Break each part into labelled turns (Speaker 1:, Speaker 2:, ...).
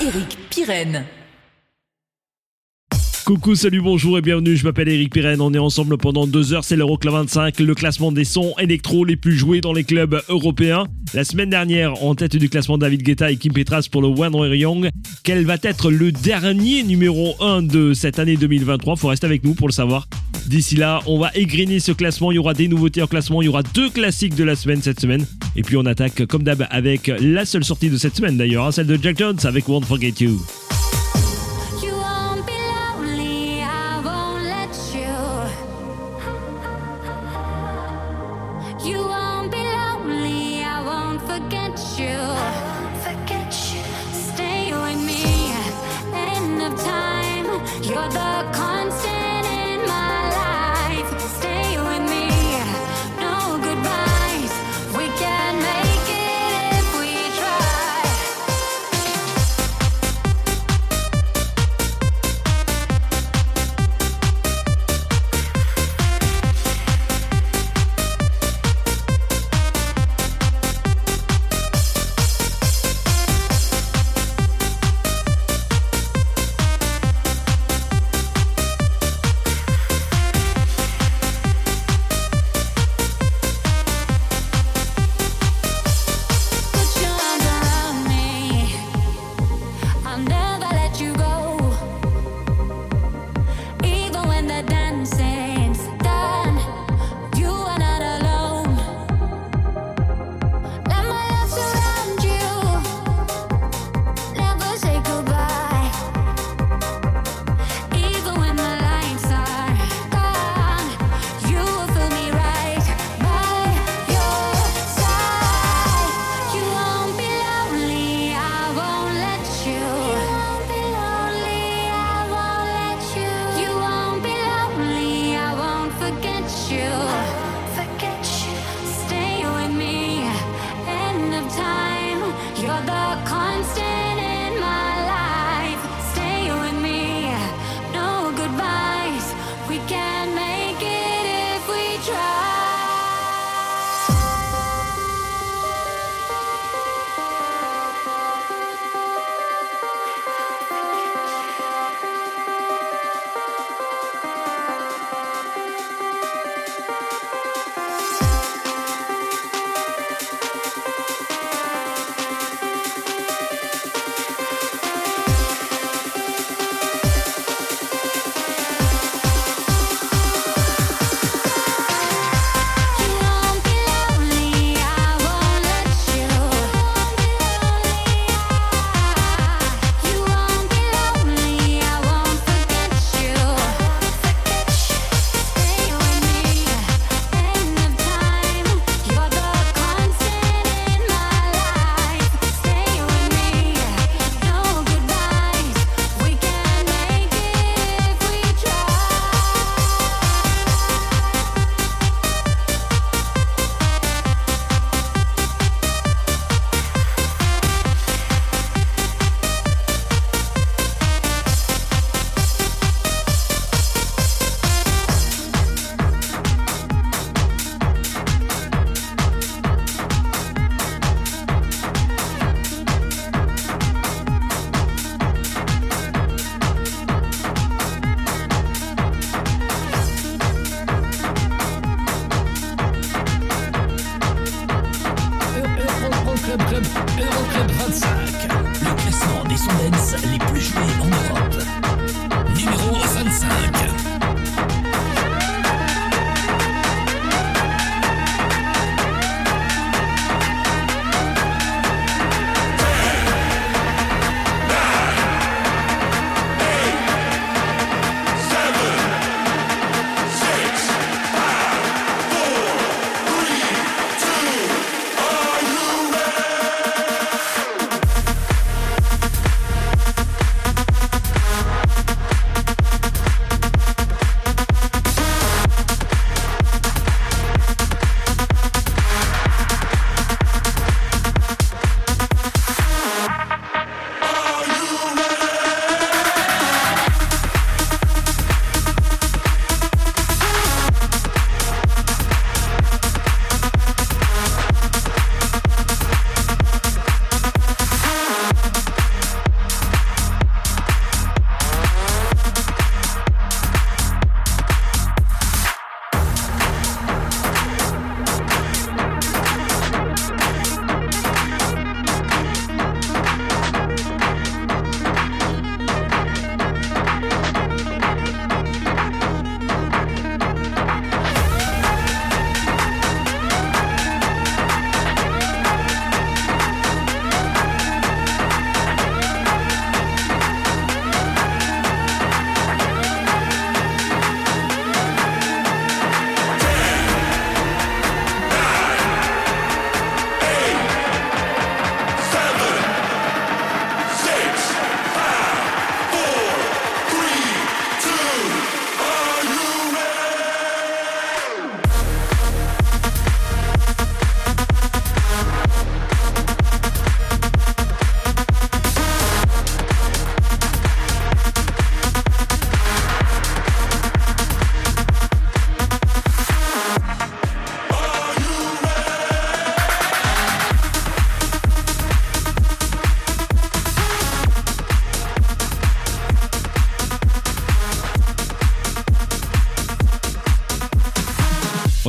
Speaker 1: Eric Pirenne.
Speaker 2: Coucou, salut, bonjour et bienvenue, je m'appelle Eric Pirenne, on est ensemble pendant deux heures, c'est l'Euroclub 25, le classement des sons électro les plus joués dans les clubs européens. La semaine dernière, en tête du classement David Guetta et Kim Petras pour le One Roy Young. Quel va être le dernier numéro 1 de cette année 2023 Faut rester avec nous pour le savoir. D'ici là, on va égriner ce classement, il y aura des nouveautés en classement, il y aura deux classiques de la semaine cette semaine. Et puis on attaque comme d'hab avec la seule sortie de cette semaine d'ailleurs, hein, celle de Jack Jones avec Won't Forget You.
Speaker 3: You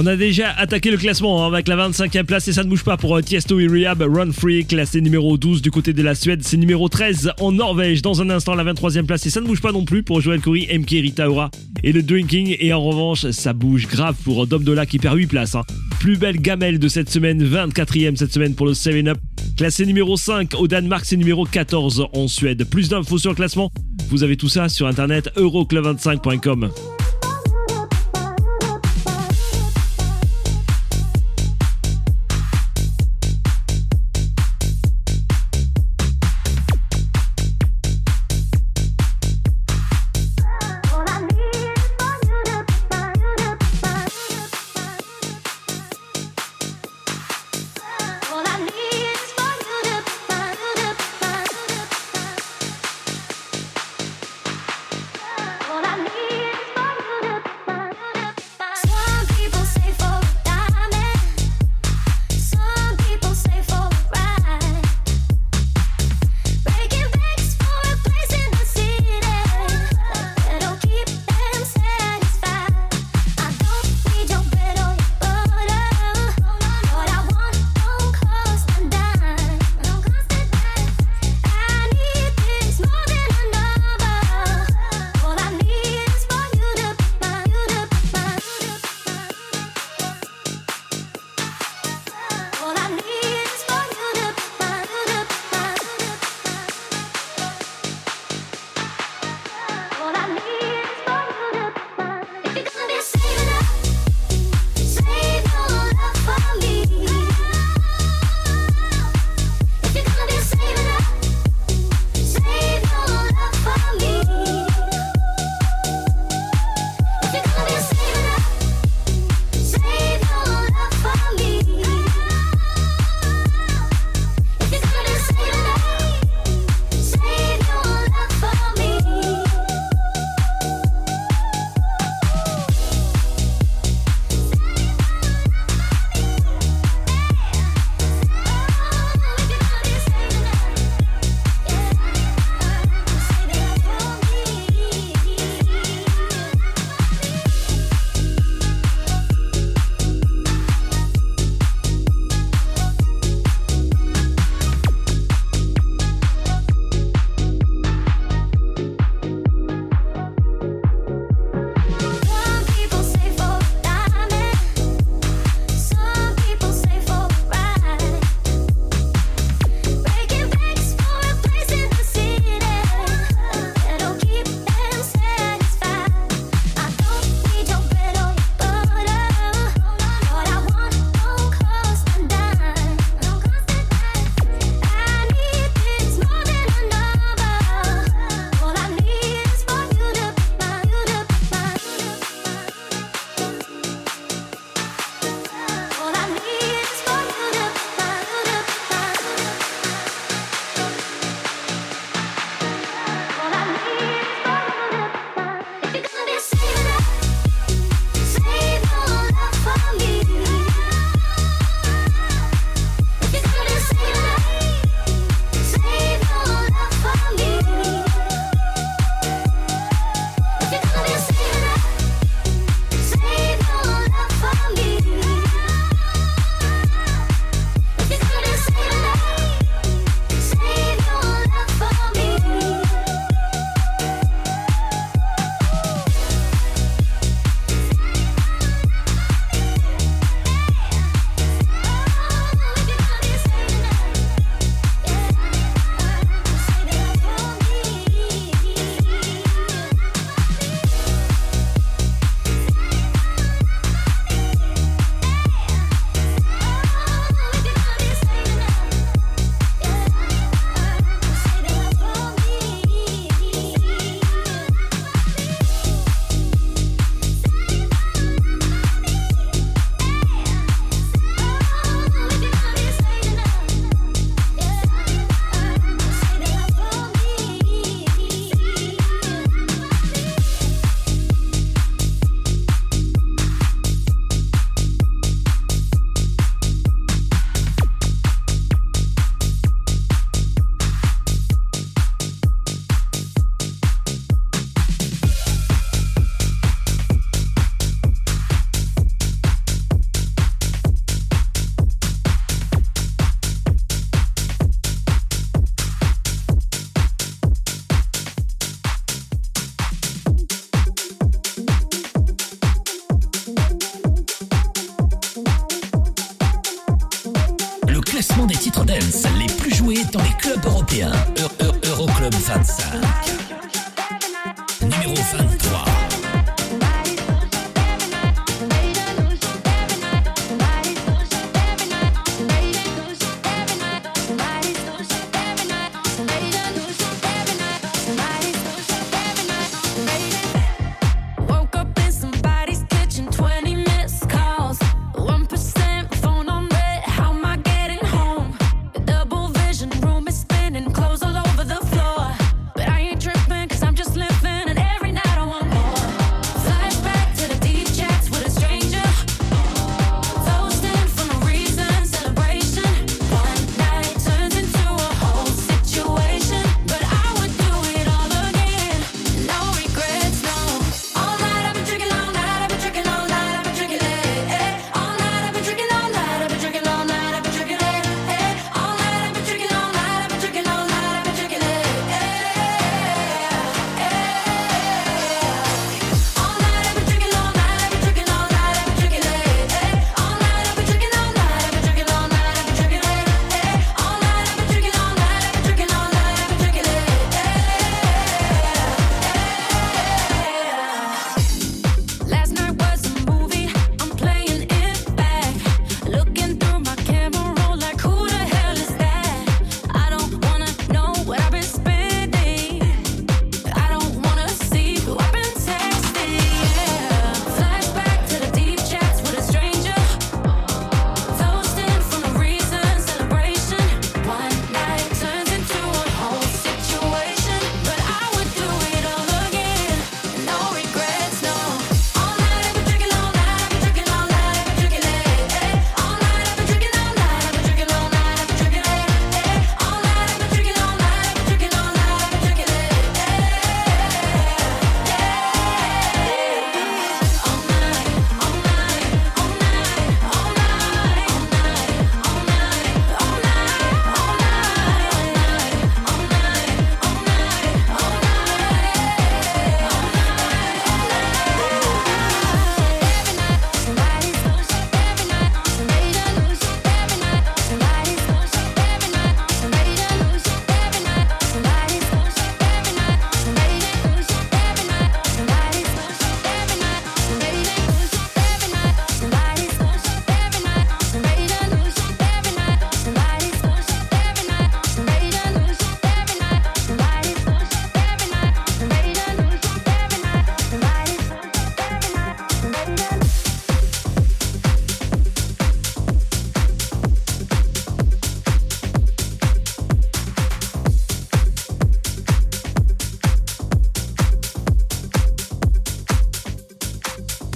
Speaker 2: On a déjà attaqué le classement hein, avec la 25e place et ça ne bouge pas pour euh, Tiesto et Rehab. Run Free, classé numéro 12 du côté de la Suède. C'est numéro 13 en Norvège. Dans un instant, la 23e place et ça ne bouge pas non plus pour Joel Corey, MK Rita Ora et le Drinking. Et en revanche, ça bouge grave pour Dom Dola qui perd 8 places. hein. Plus belle gamelle de cette semaine, 24e cette semaine pour le 7-Up. Classé numéro 5 au Danemark, c'est numéro 14 en Suède. Plus d'infos sur le classement, vous avez tout ça sur internet euroclub25.com.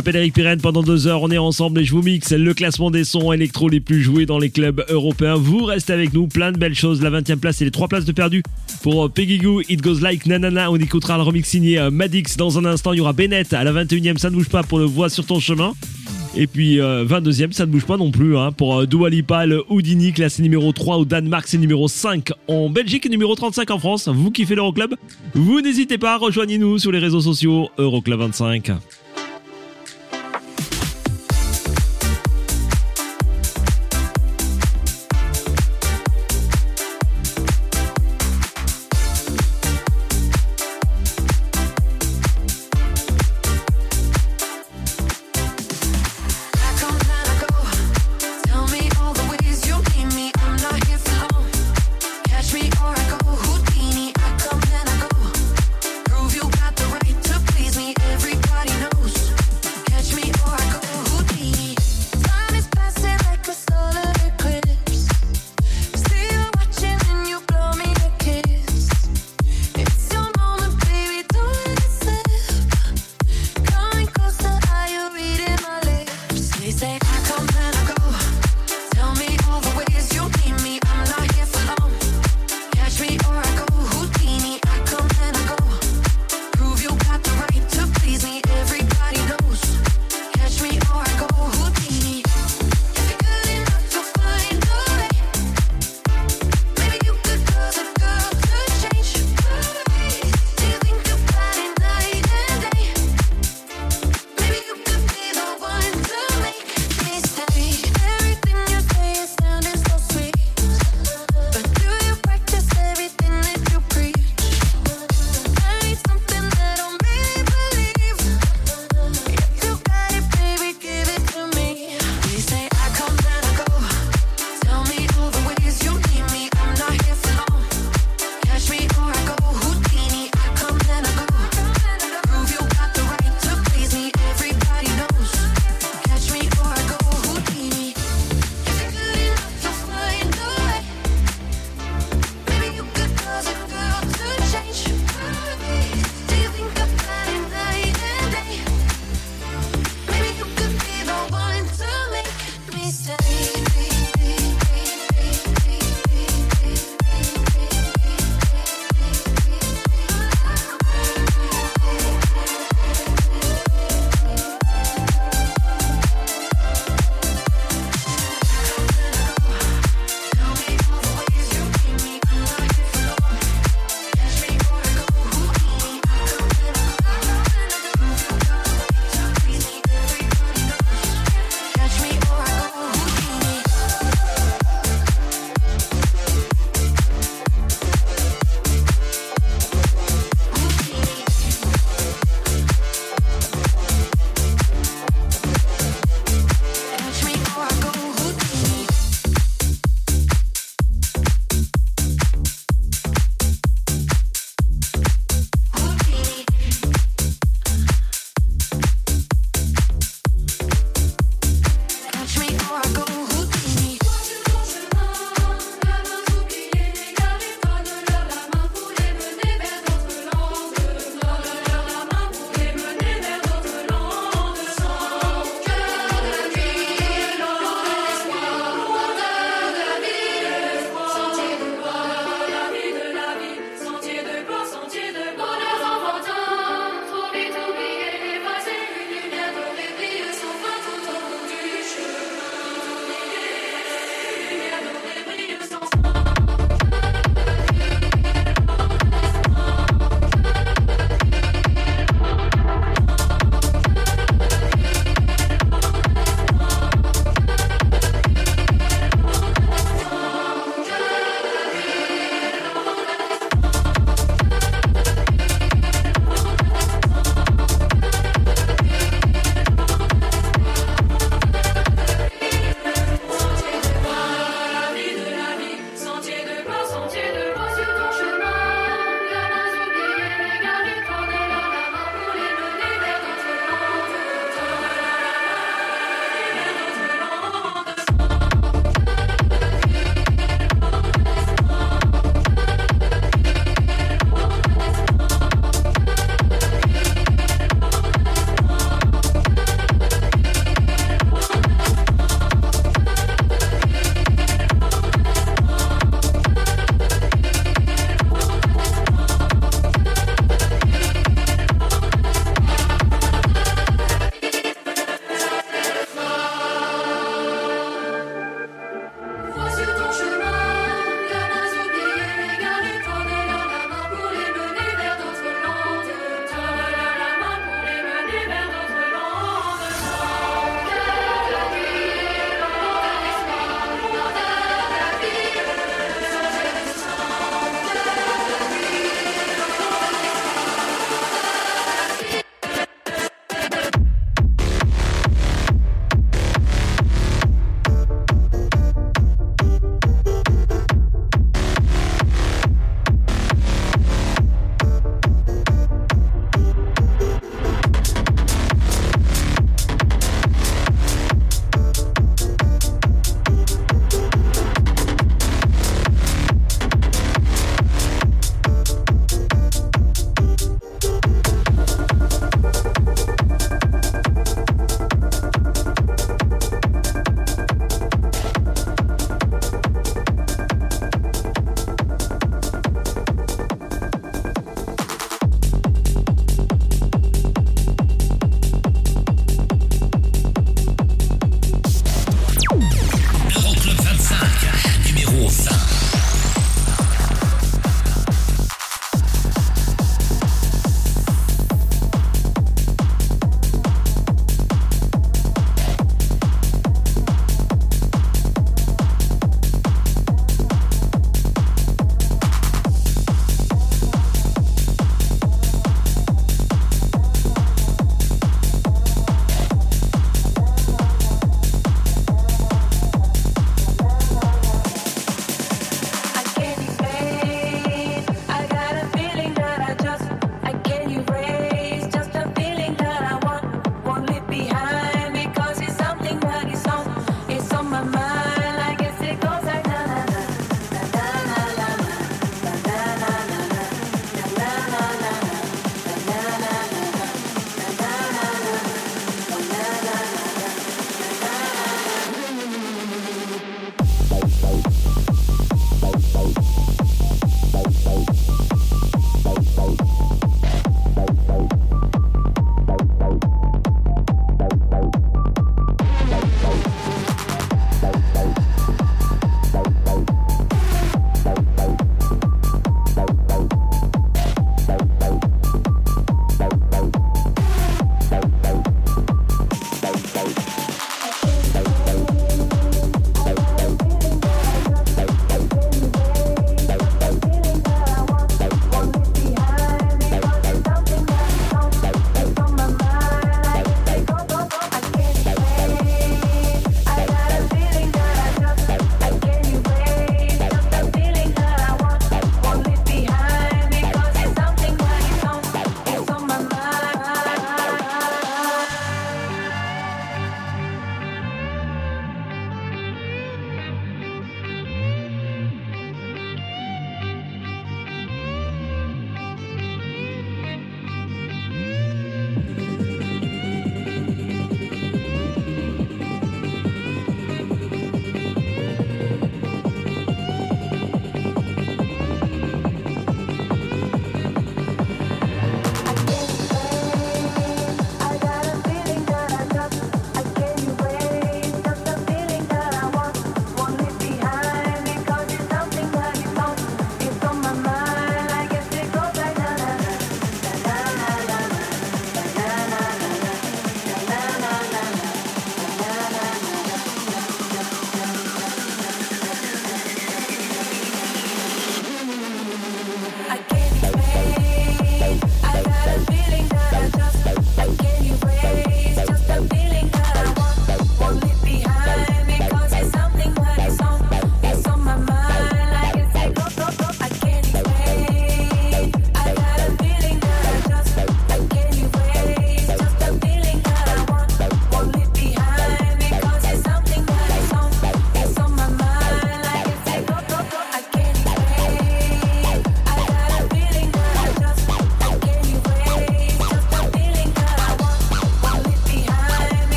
Speaker 2: m'appelle Eric Pirenne, pendant deux heures on est ensemble et je vous mixe le classement des sons électro les plus joués dans les clubs européens. Vous restez avec nous, plein de belles choses. La 20 e place et les trois places de perdu pour euh, Peggy Goo, It Goes Like Nanana. On écoutera le remix signé euh, Madix dans un instant. Il y aura Bennett à la 21 e ça ne bouge pas pour le voix sur ton chemin. Et puis 22e, euh, ça ne bouge pas non plus hein, pour Dua Lipa, le Houdini, classé numéro 3 au Danemark, c'est numéro 5 en Belgique et numéro 35 en France. Vous kiffez l'Euroclub Vous n'hésitez pas, rejoignez-nous sur les réseaux sociaux Euroclub 25.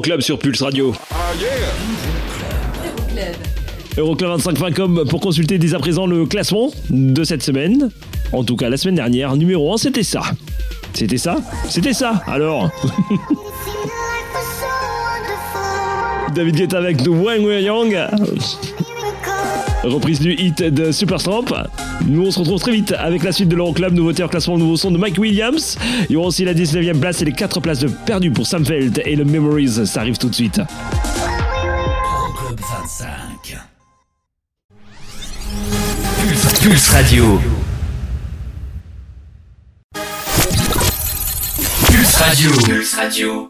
Speaker 2: Euroclub sur Pulse Radio. Euroclub25.com pour consulter dès à présent le classement de cette semaine. En tout cas, la semaine dernière, numéro 1, c'était ça. C'était ça? C'était ça Alors David Guetta avec The Wang Wang Yang. Reprise du hit de Supertramp. Nous, on se retrouve très vite avec la suite de l'Euroclub, nouveauté en classement, nouveau son de Mike Williams. Il y aura aussi la 19e place et les 4 places de perdu pour Samfeld et le Memories. Ça arrive tout de suite.
Speaker 4: Pulse Radio. Pulse Radio. Pulse Radio.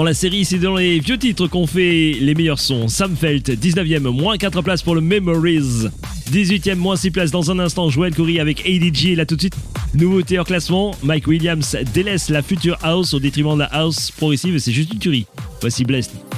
Speaker 2: dans la série, c'est dans les vieux titres qu'on fait les meilleurs sons. Sam Felt, 19ème, moins 4 places pour le Memories. 18ème, moins 6 places dans un instant. Joël Coury avec ADG, là tout de suite. Nouveauté hors classement, Mike Williams délaisse la future house au détriment de la house progressive, c'est juste une tuerie. Voici Blessed.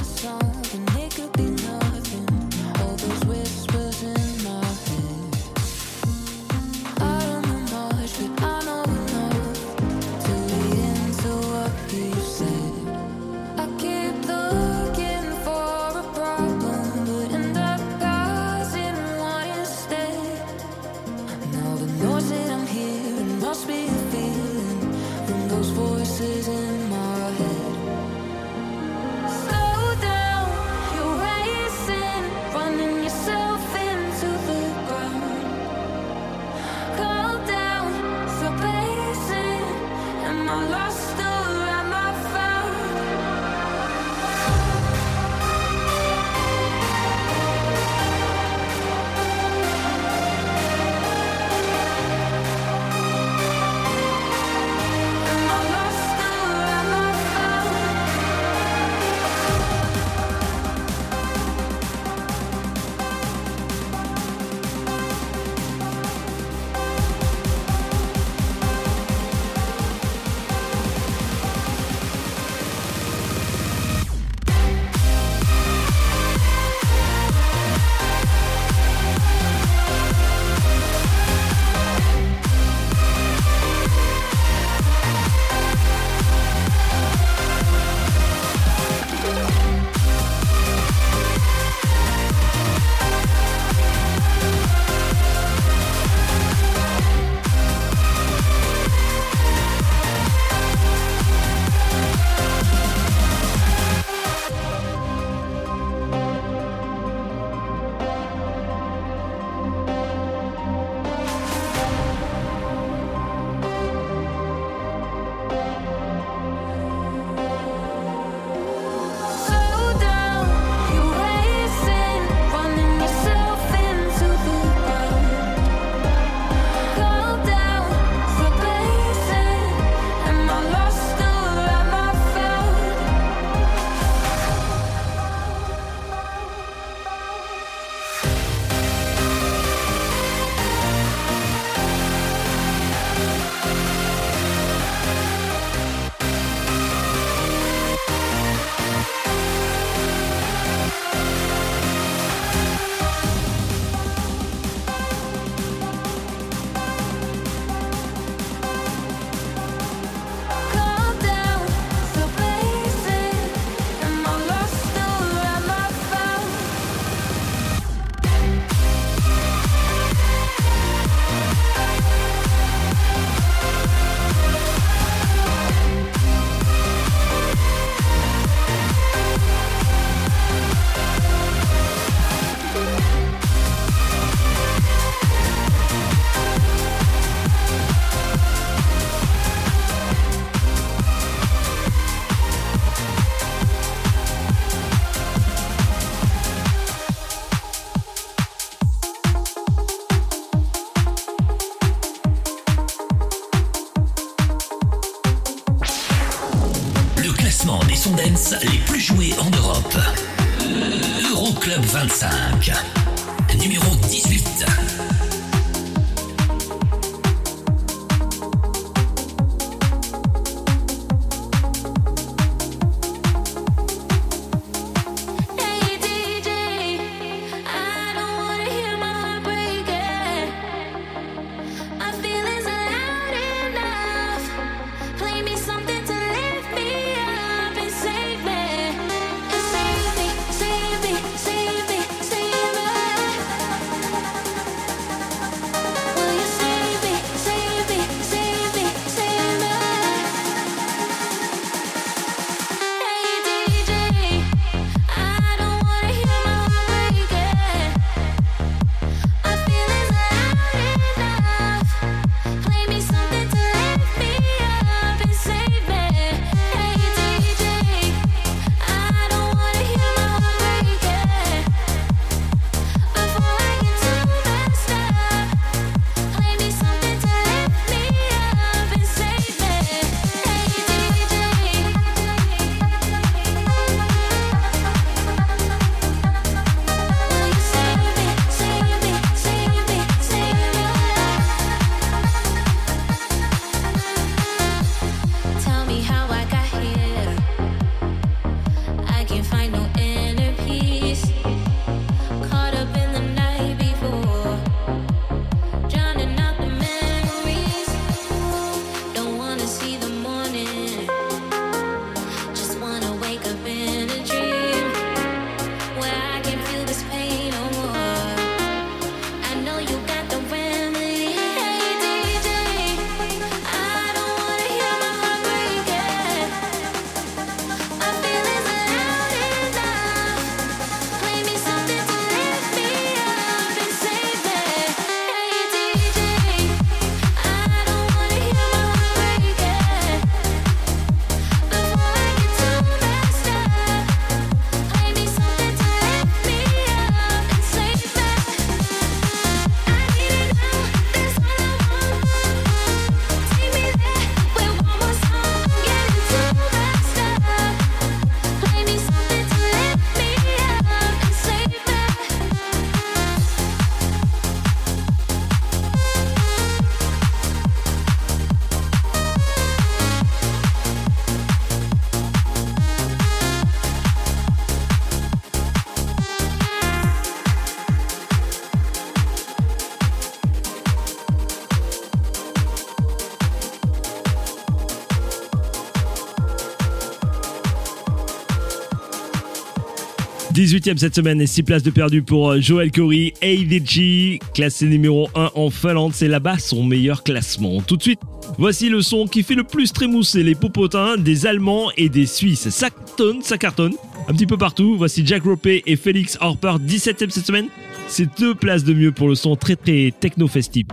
Speaker 2: 18e cette semaine et 6 places de perdu pour euh, Joel Corey, ADG, classé numéro 1 en Finlande. C'est là-bas son meilleur classement. Tout de suite, voici le son qui fait le plus trémousser les popotins des Allemands et des Suisses. Ça cartonne, ça cartonne. Un petit peu partout, voici Jack Ropé et Félix Harper, 17e cette semaine. C'est deux places de mieux pour le son très très techno-festif.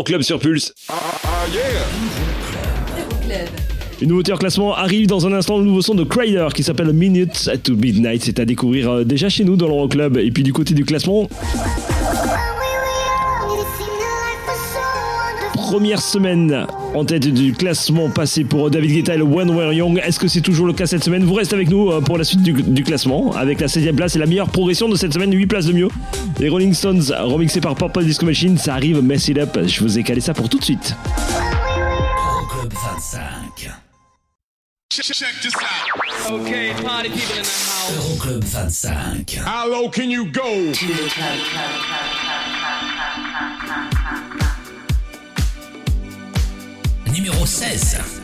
Speaker 2: L'Euroclub sur Pulse. Une nouveauté en classement arrive dans un instant, le nouveau son de Crider qui s'appelle Minutes to Midnight. C'est à découvrir euh, déjà chez nous dans l'Euroclub. Et puis du côté du classement, première semaine en tête du classement passé pour David Guetta et le When We're Young. Est-ce que c'est toujours le cas cette semaine? Vous restez avec nous euh, pour la suite du, du classement avec la 7ème place et la meilleure progression de cette semaine, 8 places de mieux. Les Rolling Stones remixés par Purple Disco Machine, ça arrive, mess it up. Je vous ai calé ça pour tout de suite.
Speaker 5: Euroclub 25.
Speaker 6: Check, check this out.
Speaker 7: Okay, party people in the house.
Speaker 5: Euroclub 25.
Speaker 6: How low can you go?
Speaker 5: Numéro 16.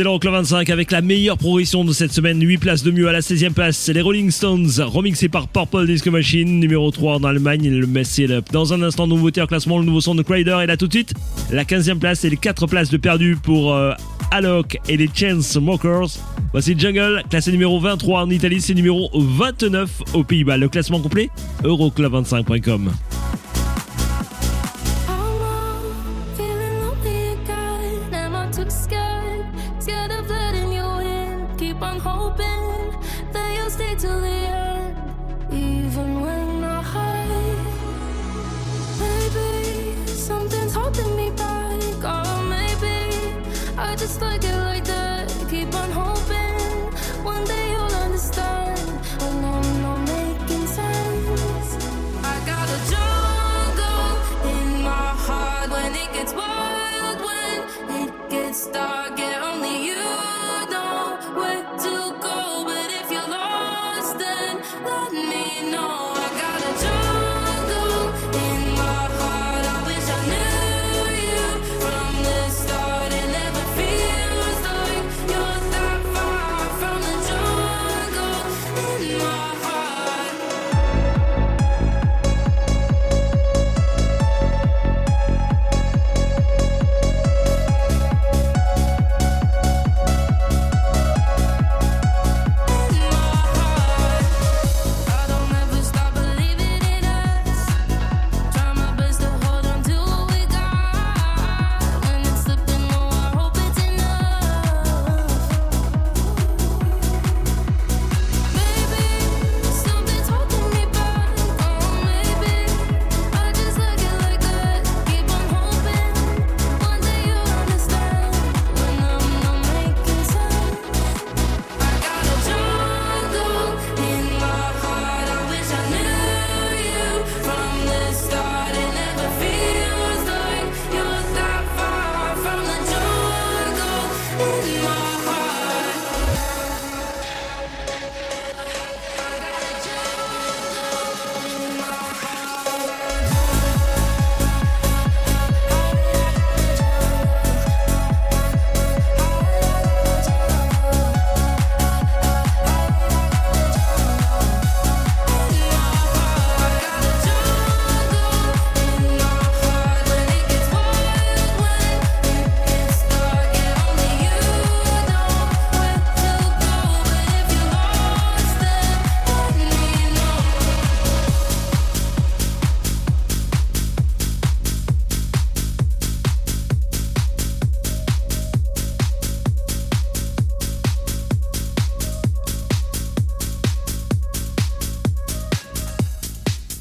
Speaker 4: C'est l'Euroclub 25 avec la meilleure progression de cette semaine. 8 places de mieux à la 16e place. C'est les Rolling Stones, remixés par Purple Disco Machine, numéro 3 en Allemagne, le Mess. Dans un instant, nouveauté en classement, le nouveau son de Crider. Et là tout de suite, la 15e place et les 4 places de perdu pour euh, Alok et les Chainsmokers. Voici Jungle, classé numéro 23 en Italie, c'est numéro 29 aux Pays-Bas. Le classement complet, euroclub25.com.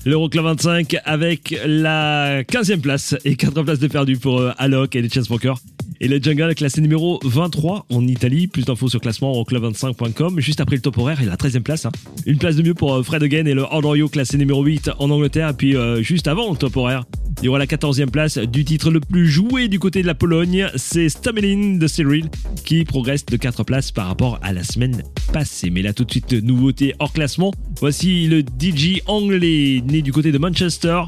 Speaker 4: L'Euroclub 25 avec la 15e place et 4 places de perdu pour euh, Alok et les Chainsmokers. Et le Jungle classé numéro 23 en Italie. Plus d'infos sur classement euroclub25.com. Juste après le top horaire et la 13e place. hein. Une place de mieux pour euh, Fred Again et le Royo classé numéro 8 en Angleterre. Et puis euh, juste avant le top horaire, il y aura la 14e place du titre le plus joué du côté de la Pologne. C'est Stamelin de Cyril qui progresse de 4 places par rapport à la semaine passée. Mais là tout de suite, nouveauté hors classement. Voici le DJ anglais né du côté de Manchester.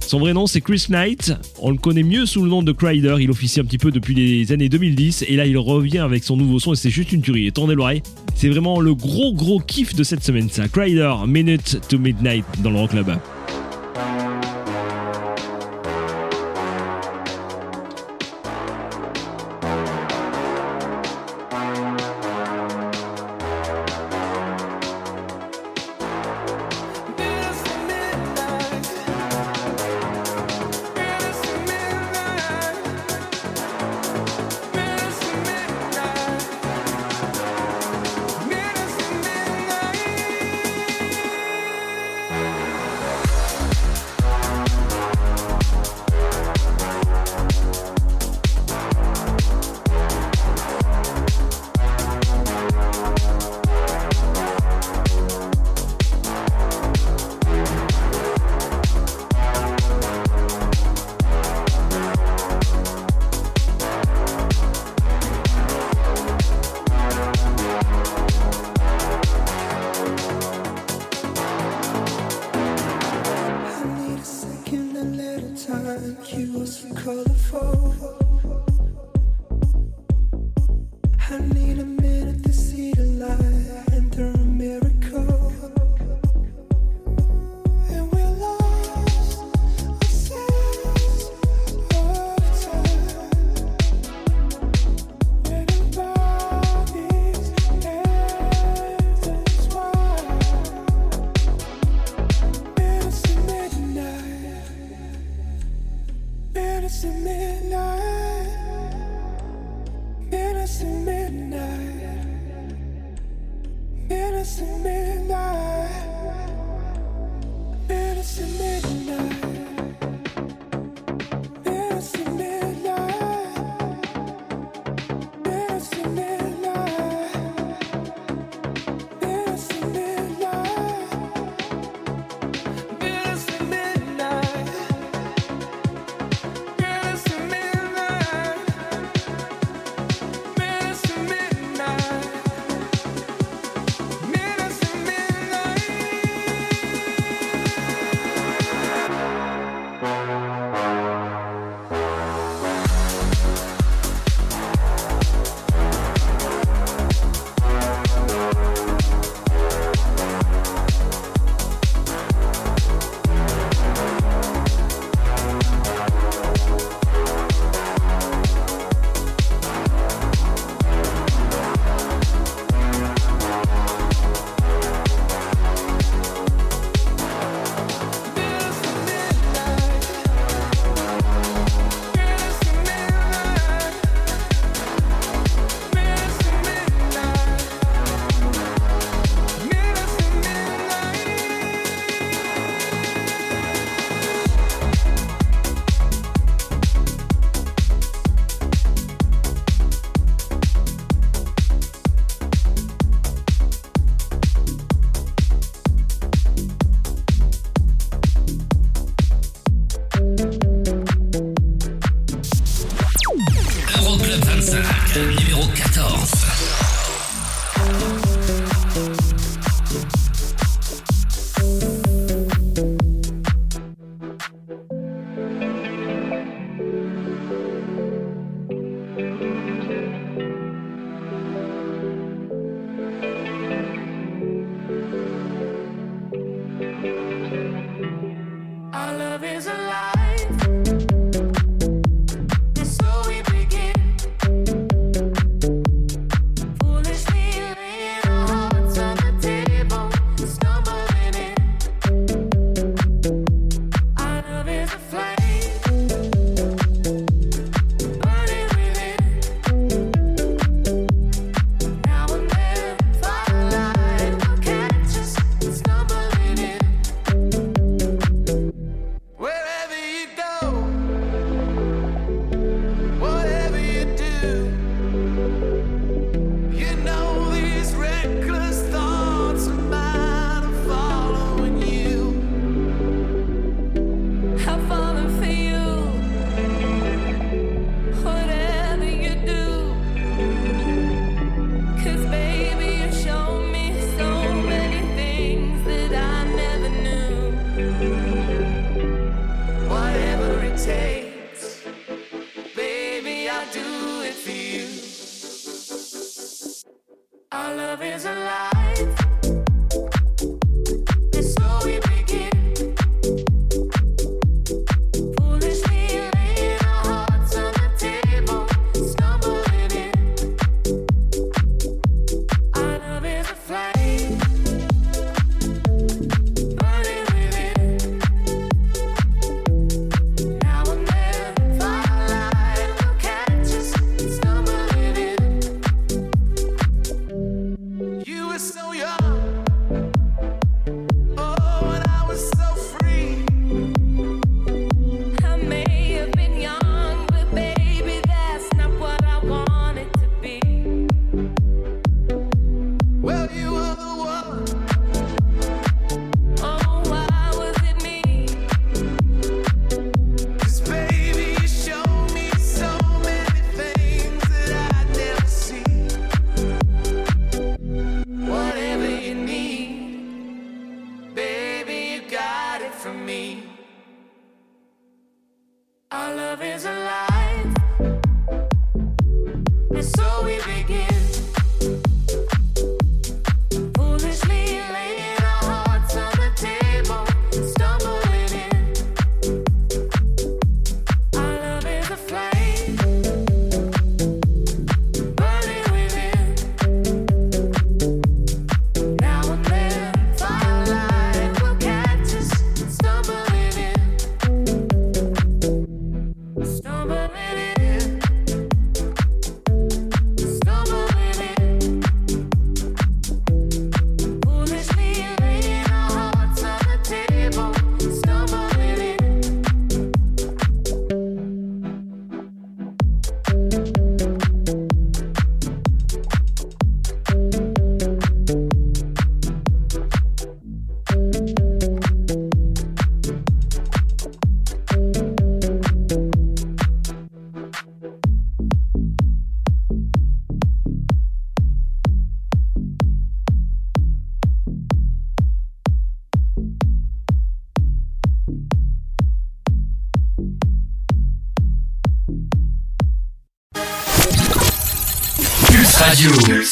Speaker 4: Son vrai nom c'est Chris Knight, on le connaît mieux sous le nom de Crider, il officie un petit peu depuis les années 2010 et là il revient avec son nouveau son et c'est juste une tuerie, et tournez l'oreille, c'est vraiment le gros gros kiff de cette semaine ça, Crider, Minute to Midnight dans le Rock Club.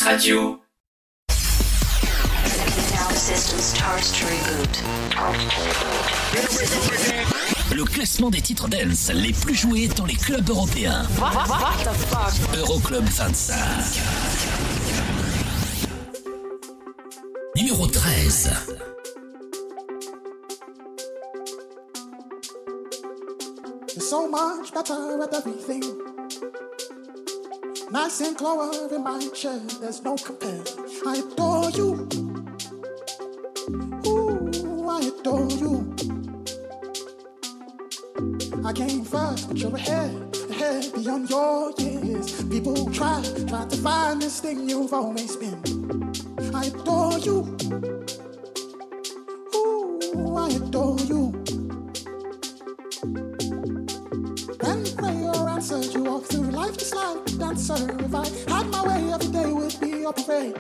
Speaker 3: Radio. Le classement des titres dance les plus joués dans les clubs européens. Euroclub 25. Numéro 13.
Speaker 8: You're so much better at everything. Nice and in my chair, there's no compare. I adore you. Ooh, I adore you. I came first, but you're ahead, ahead beyond your years. People try, try to find this thing you've always been. I adore you. Dancer. If I had my way, every day would be a parade.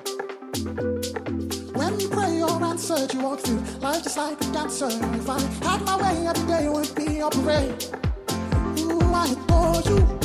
Speaker 8: When prayer answered, you walk through life just like a dancer. If I had my way, every day would be a parade. Ooh, I adore you.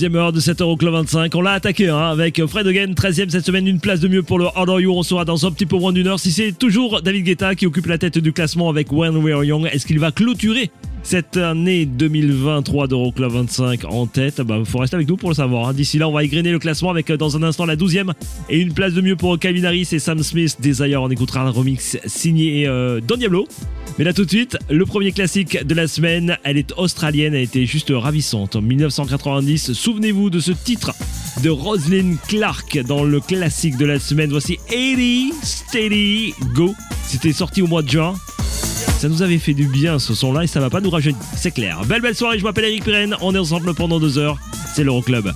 Speaker 2: Deuxième heure de 7 Euroclub 25. On l'a attaqué hein, avec Fred Hogan, 13ème cette semaine, une place de mieux pour le Harder You. On saura dans un petit peu moins d'une heure si c'est toujours David Guetta qui occupe la tête du classement avec When We're Young. Est-ce qu'il va clôturer cette année 2023 d'Euroclub 25 en tête? Bah, faut rester avec nous pour le savoir. hein. D'ici là, on va égrener le classement avec euh, dans un instant la 12ème et une place de mieux pour Calvin Harris et Sam Smith. Desire, on écoutera un remix signé euh, Don Diablo. Mais là tout de suite, le premier classique de la semaine, elle est australienne, elle était juste ravissante. En 1990, souvenez-vous de ce titre de Rosalind Clark dans le classique de la semaine. Voici 80 Steady Go. C'était sorti au mois de juin. Ça nous avait fait du bien ce son-là et ça va pas nous rajeunir, c'est clair. Belle belle soirée, je m'appelle Eric Pirenne, on est ensemble pendant deux heures, c'est l'Euroclub.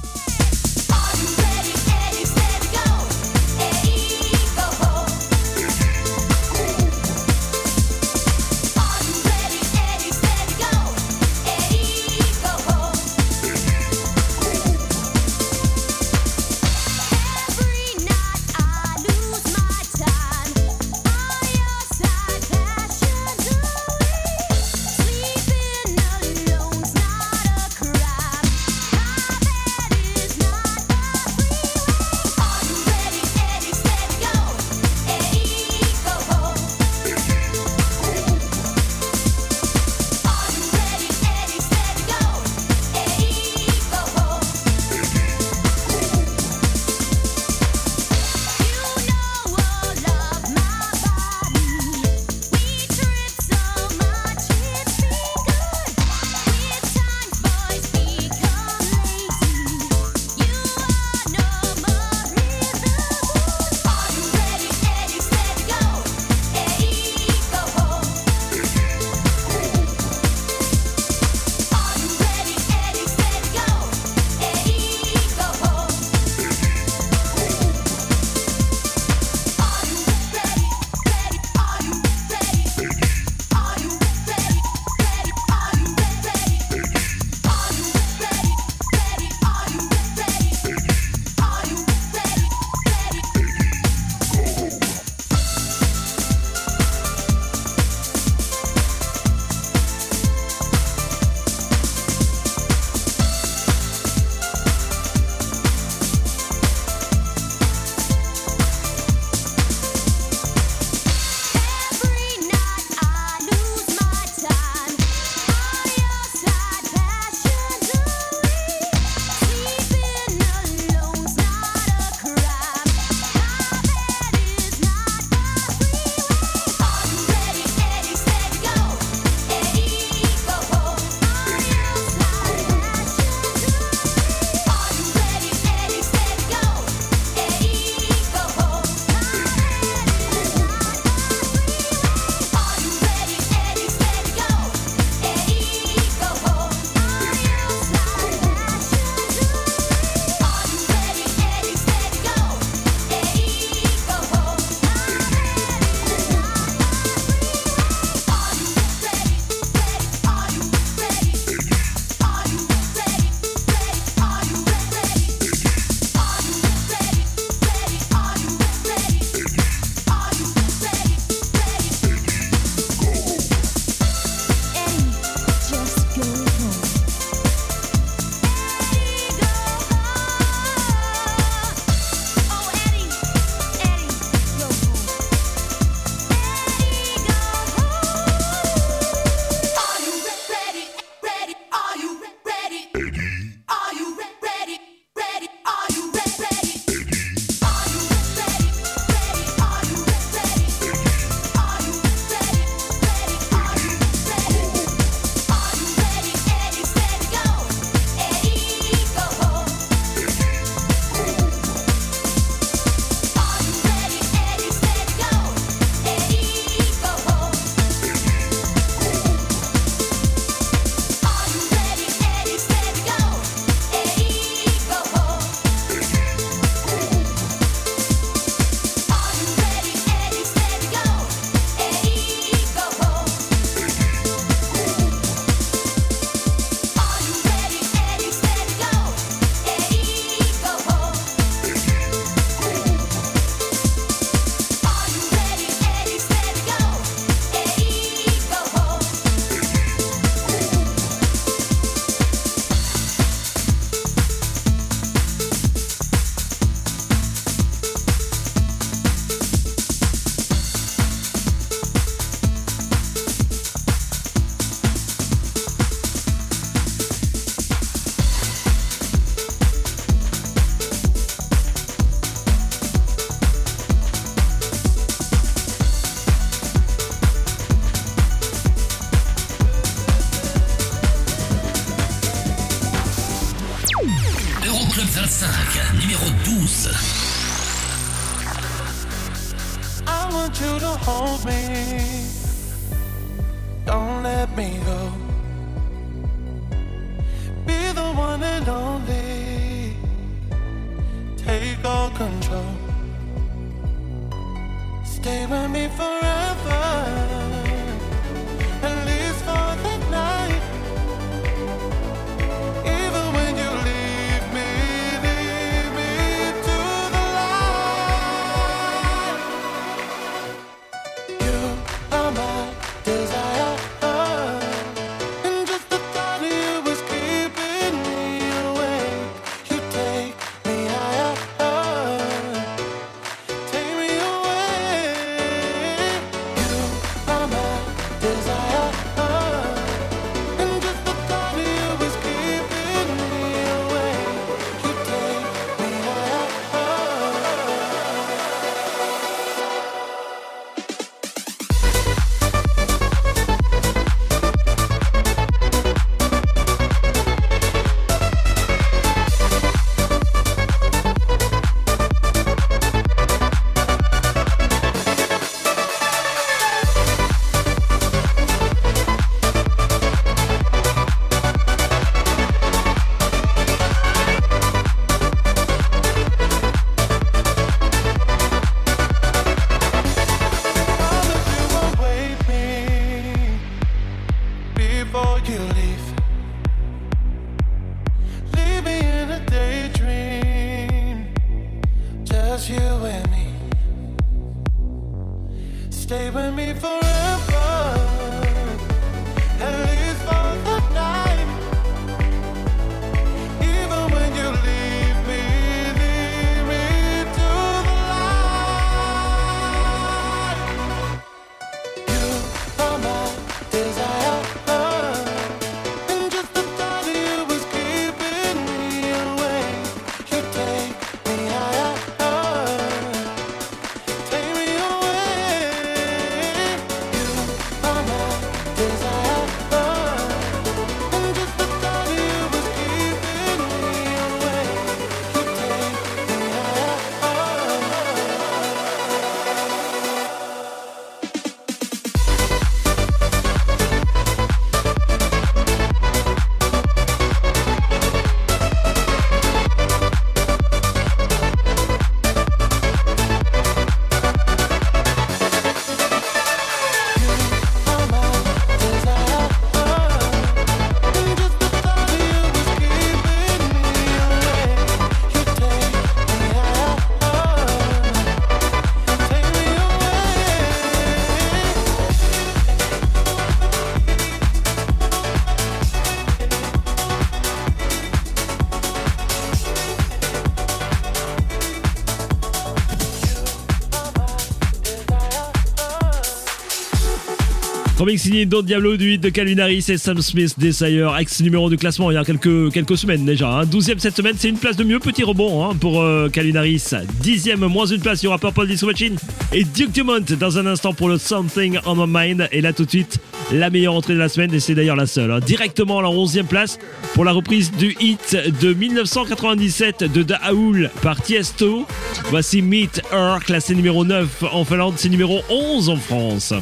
Speaker 2: Remix signé Don Diablo du hit de Calvin et Sam Smith Desire, ex numéro du classement il y a quelques, quelques semaines déjà. Hein. 12e cette semaine, c'est une place de mieux, petit rebond hein, pour euh, Calvin Harris. 10e, moins une place, il y aura Purple Disco Machine et Duke Dumont dans un instant pour le Something on My Mind. Et là tout de suite, la meilleure entrée de la semaine et c'est d'ailleurs la seule. hein. Directement à la 11e place pour la reprise du hit de 1997 de Daoul par Tiesto. Voici Meet Her, classé numéro 9 en Finlande, c'est numéro 11 en France.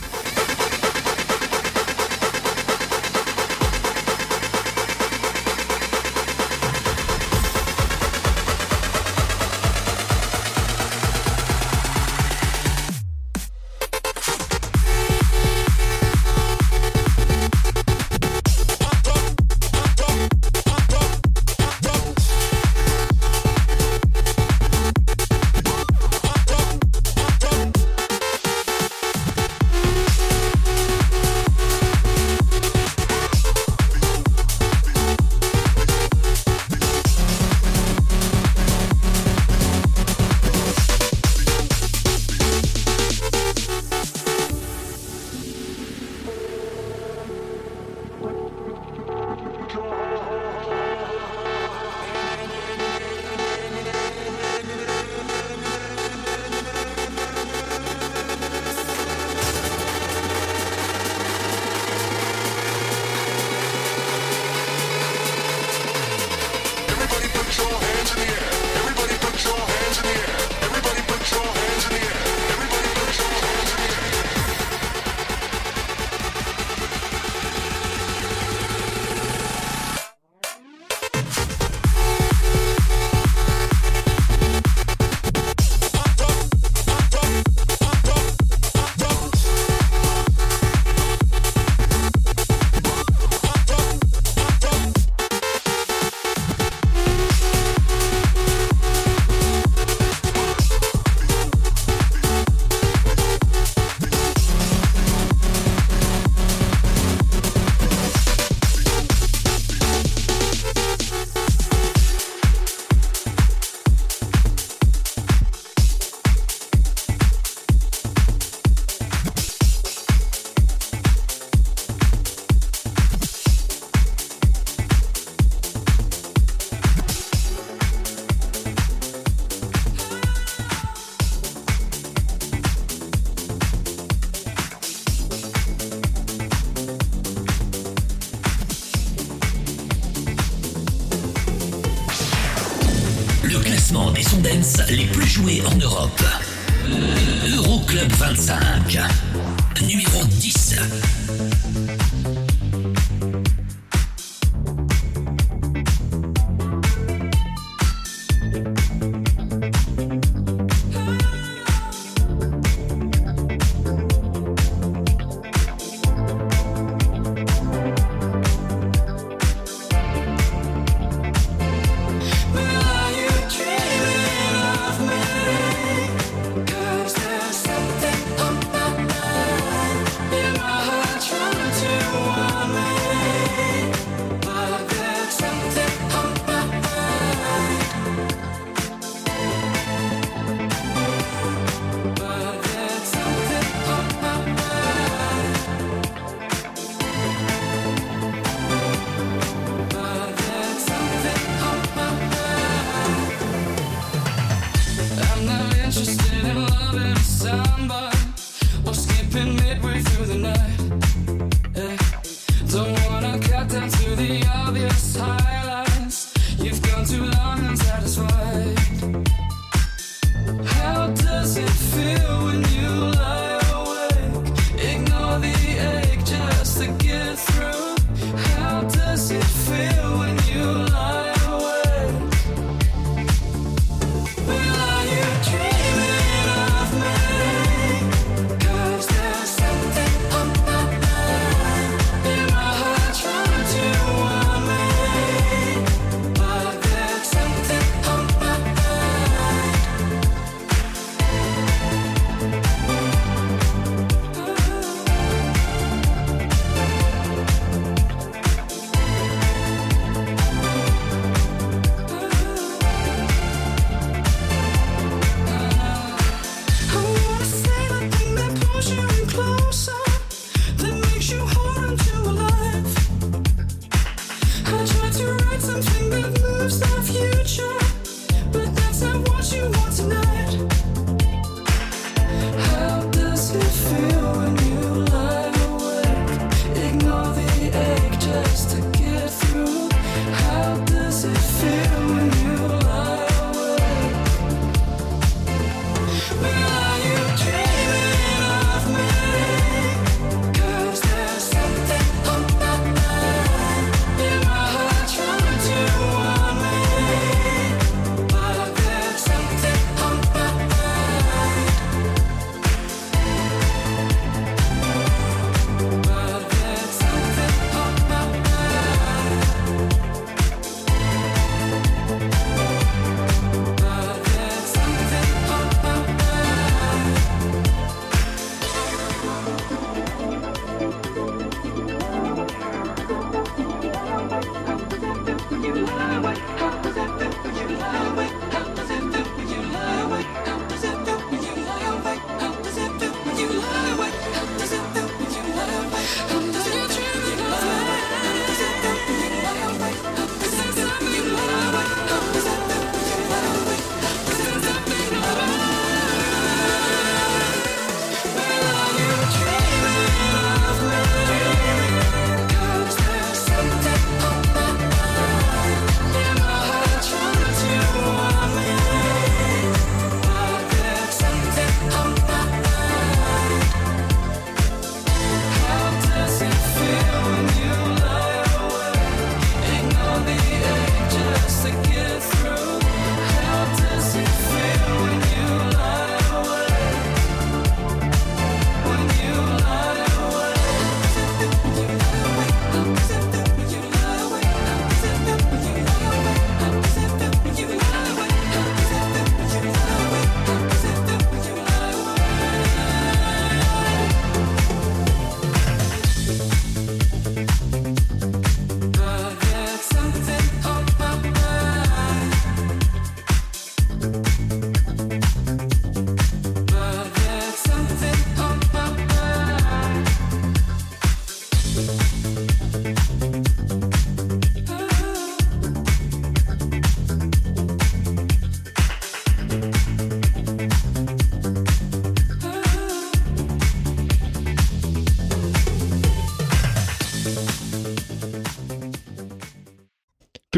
Speaker 3: En Europe.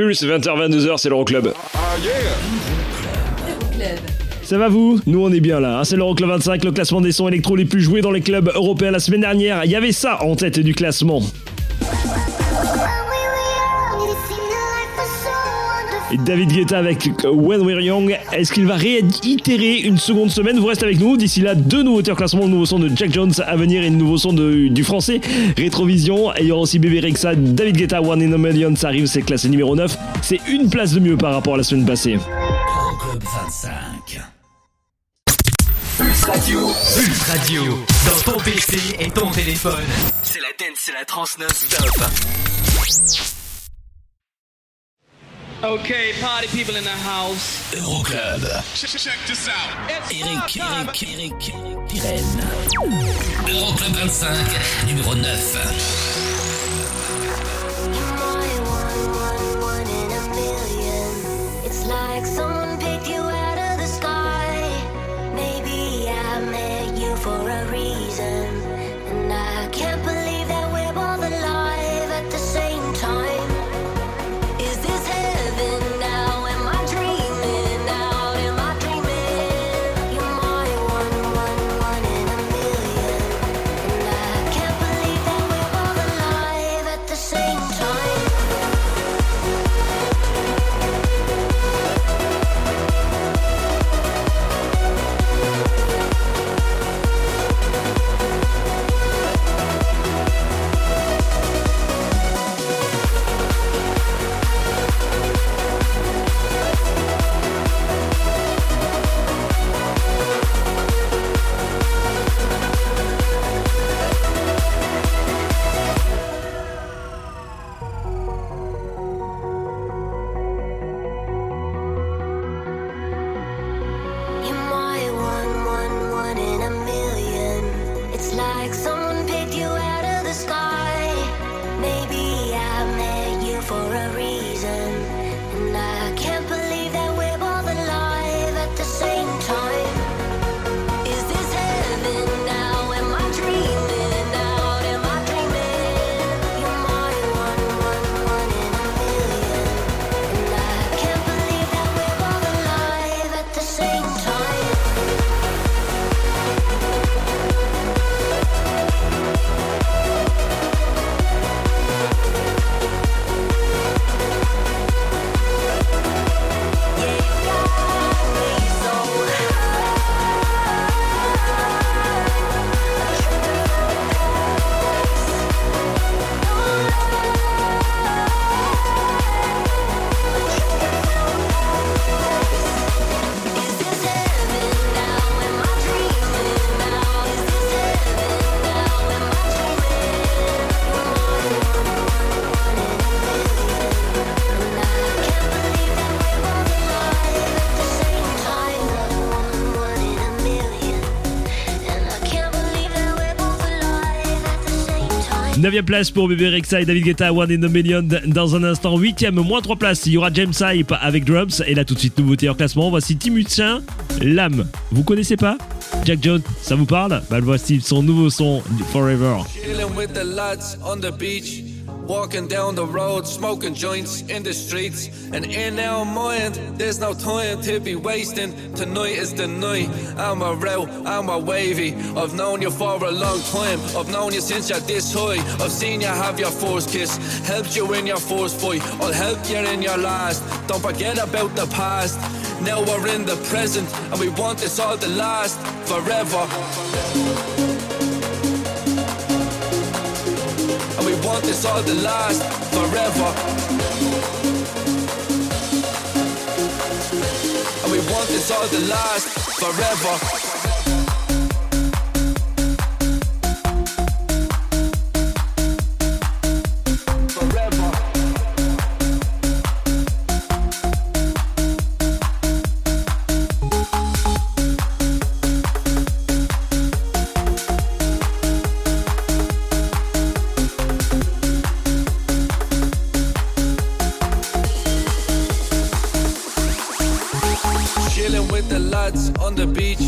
Speaker 2: Pulse, 20h, 22h, c'est l'Euroclub.
Speaker 3: Euroclub.
Speaker 2: Ça va vous? Nous on est bien là, hein. c'est l'Euroclub 25, le classement des sons électro les plus joués dans les clubs européens la semaine dernière. Il y avait ça en tête du classement. David Guetta avec When We're Young, est-ce qu'il va réitérer une seconde semaine? Vous restez avec nous, d'ici là deux nouveautés en classement, le nouveau son de Jack Jones à venir et le nouveau son de- du français, Rétrovision, et il y aura aussi Bébé Rexa, David Guetta, One in a Million, ça arrive, c'est classé numéro 9, c'est une place de mieux par rapport à la semaine passée.
Speaker 9: Euroclub 25.
Speaker 1: Pulse Radio. Pulse Radio. Dans ton PC et ton téléphone. C'est la dance, c'est la trans non-stop.
Speaker 7: Okay, party people in the house.
Speaker 9: Euroclub.
Speaker 10: Check, check this out.
Speaker 9: Eric, Eric, Eric, Pirenne. Euroclub 25, numéro 9.
Speaker 2: place pour Bébé Rexa et David Guetta, One in a Million dans un instant. 8ème, moins 3 places, il y aura James Hype avec Drums. Et là tout de suite, nouveauté en classement, voici Tim Hutchin, L'âme. Vous connaissez pas? Jack Jones, ça vous parle? Bah voici son nouveau son, Forever.
Speaker 11: On the beach. Walking down the road, smoking joints in the streets. And in our mind, there's no time to be wasting. Tonight is the night. I'm a real, I'm a wavy. I've known you for a long time. I've known you since you're this high. I've seen you have your first kiss. Helped you in your first fight. I'll help you in your last. Don't forget about the past. Now we're in the present, and we want this all to last forever. Want this all to last forever. And we want this all to last forever. Chilling with the lads on the beach.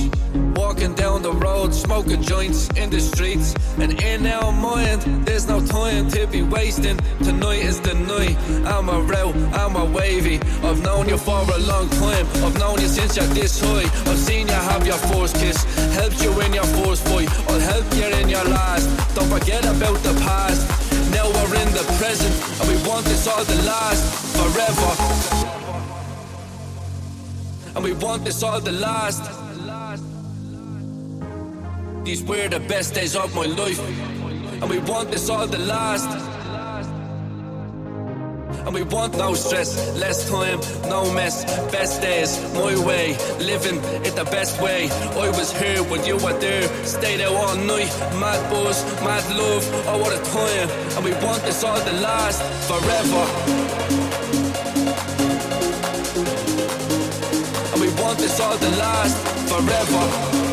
Speaker 11: Walking down the road, smoking joints in the streets. And in our mind, there's no time to be wasting. Tonight is the night. I'm a real, I'm a wavy. I've known you for a long time. I've known you since you're this high. I've seen you have your first kiss. Helped you in your first fight. I'll help you in your last. Don't forget about the past. Now we're in the present. And we want this all to last forever. And we want this all to last. These were the best days of my life. And we want this all to last. And we want no stress, less time, no mess. Best days, my way, living it the best way. I was here when you were there, stayed out all night. Mad buzz, mad love, oh what a time. And we want this all to last forever. Want this all to last forever.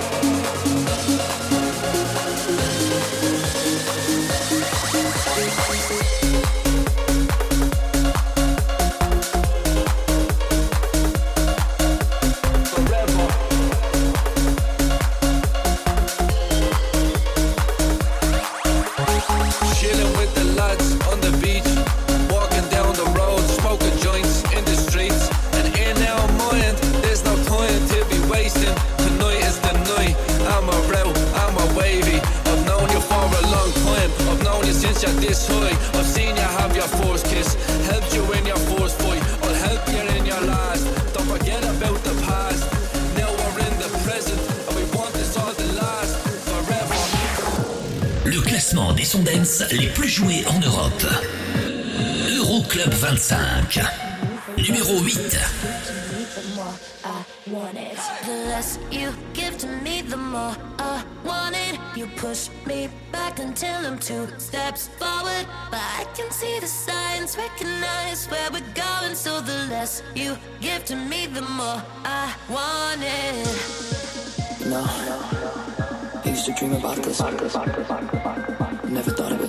Speaker 12: Sondens les plus joués en Europe. Euroclub 25. Numéro 8.
Speaker 9: The less you give to me, the more I want it. You push me back until I'm two steps forward. But I can see the signs, recognize where we're going. So the less you give to me, the more I want it.
Speaker 13: No. I used to dream about this. It up this never thought
Speaker 9: of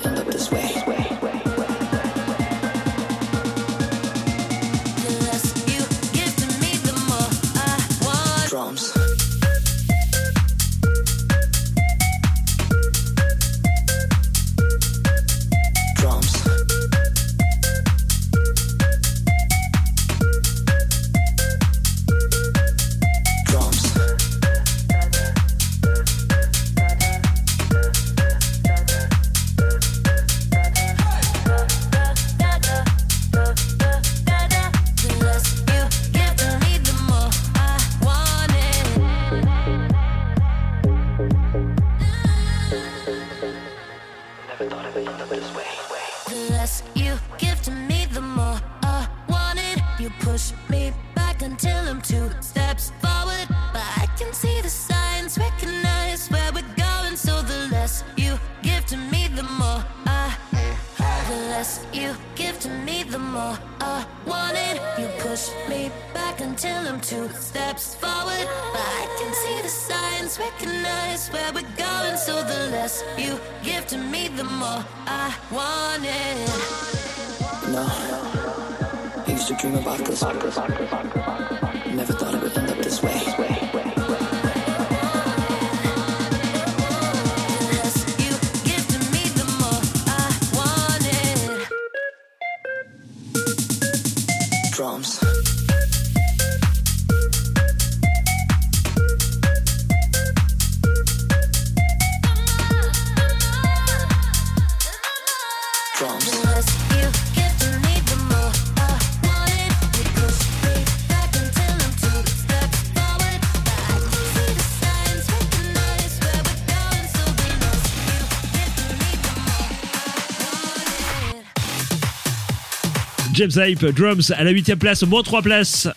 Speaker 2: James Hype, Drums à la 8 place, moins 3 places.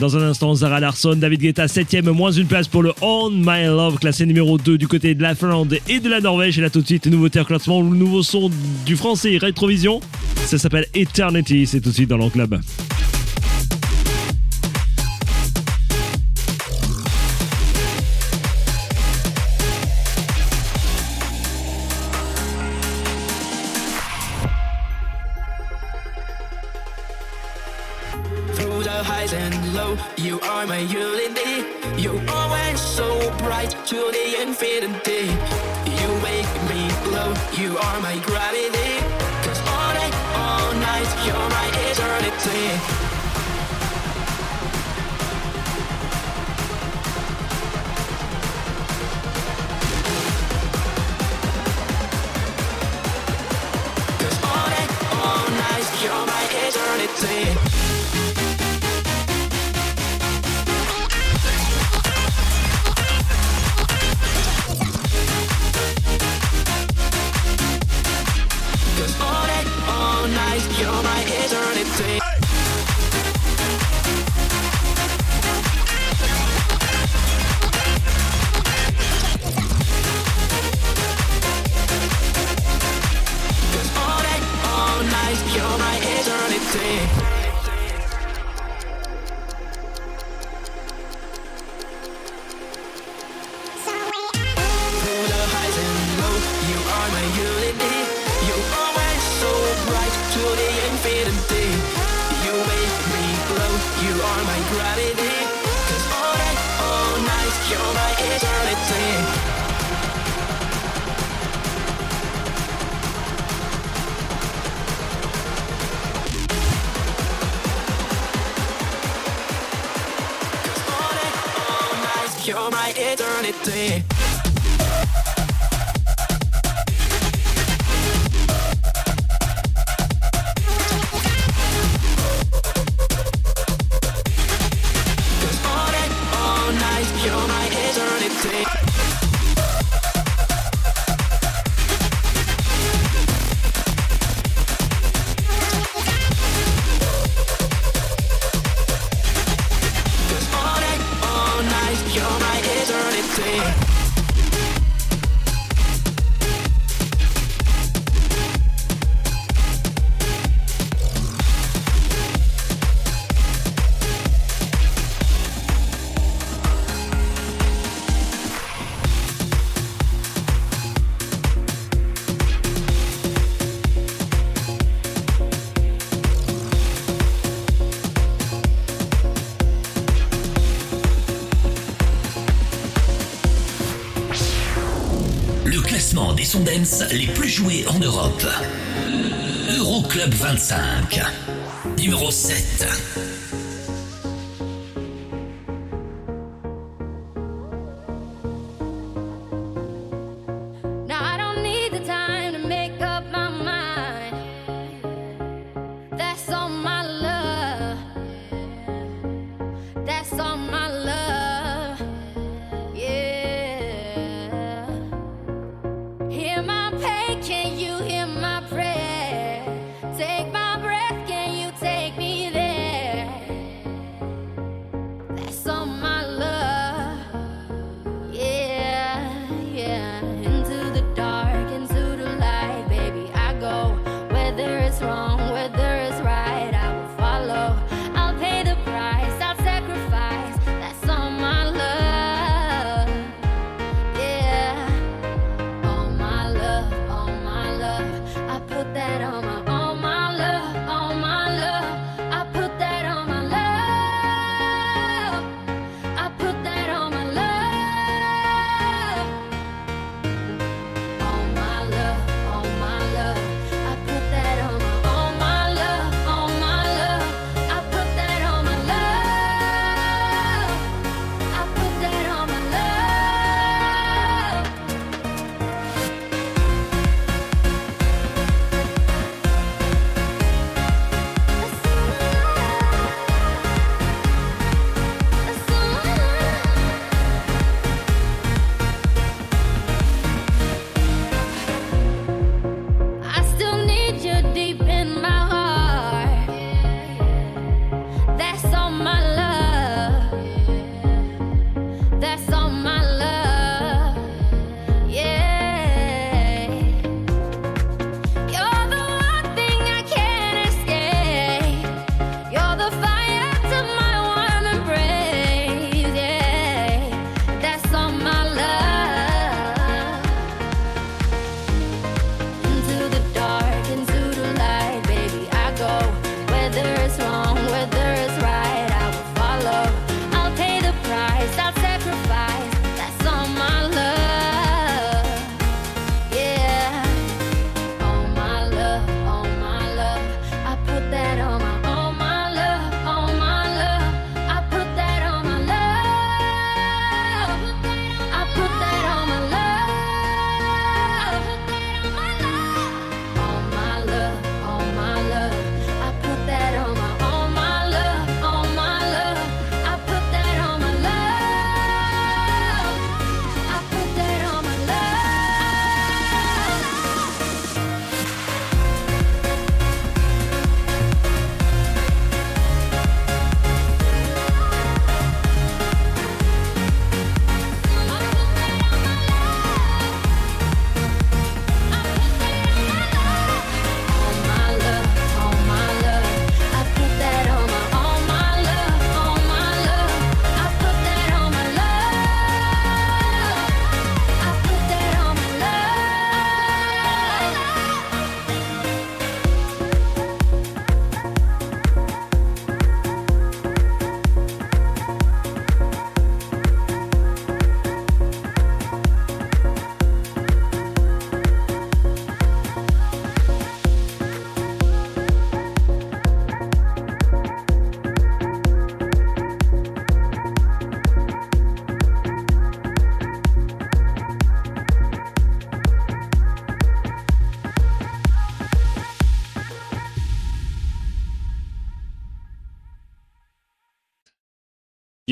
Speaker 2: Dans un instant, Zara Larson, David Guetta 7ème, moins une place pour le On My Love, classé numéro 2 du côté de la Finlande et de la Norvège. Et là tout de suite, nouveauté en classement, le nouveau son du français Retrovision. Ça s'appelle Eternity, c'est tout de suite dans l'enclub.
Speaker 4: les plus joués en Europe. Euroclub 25. Numéro 7.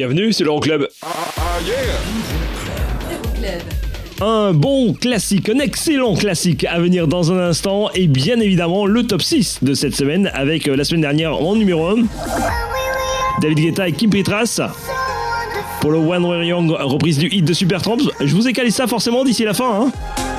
Speaker 2: Bienvenue, c'est l'Euroclub.
Speaker 6: Euroclub.
Speaker 2: Un bon classique, un excellent classique à venir dans un instant et bien évidemment le top 6 de cette semaine avec euh, la semaine dernière en numéro 1 David Guetta et Kim Petras pour le One We're Young reprise du hit de Supertramp. Je vous ai calé ça forcément d'ici la fin. Hein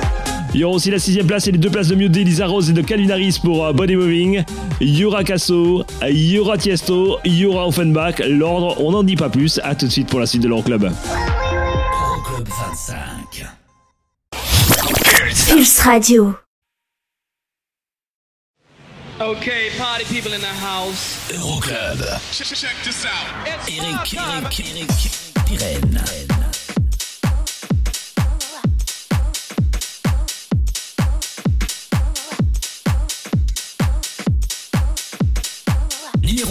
Speaker 2: il y aura aussi la sixième place et les deux places de mieux d'Elisa Rose et de Calvin Harris pour euh, Body Moving. Il y aura Casso, il y aura Tiesto, il y aura Offenbach. L'ordre, on n'en dit pas plus. À tout de suite pour la suite de l'Euroclub.
Speaker 3: Euroclub 25.
Speaker 14: Pulse Radio.
Speaker 7: Okay, party people in the house.
Speaker 3: Euroclub.
Speaker 10: Check this out.
Speaker 3: Eric, Eric, Eric, Pirenne.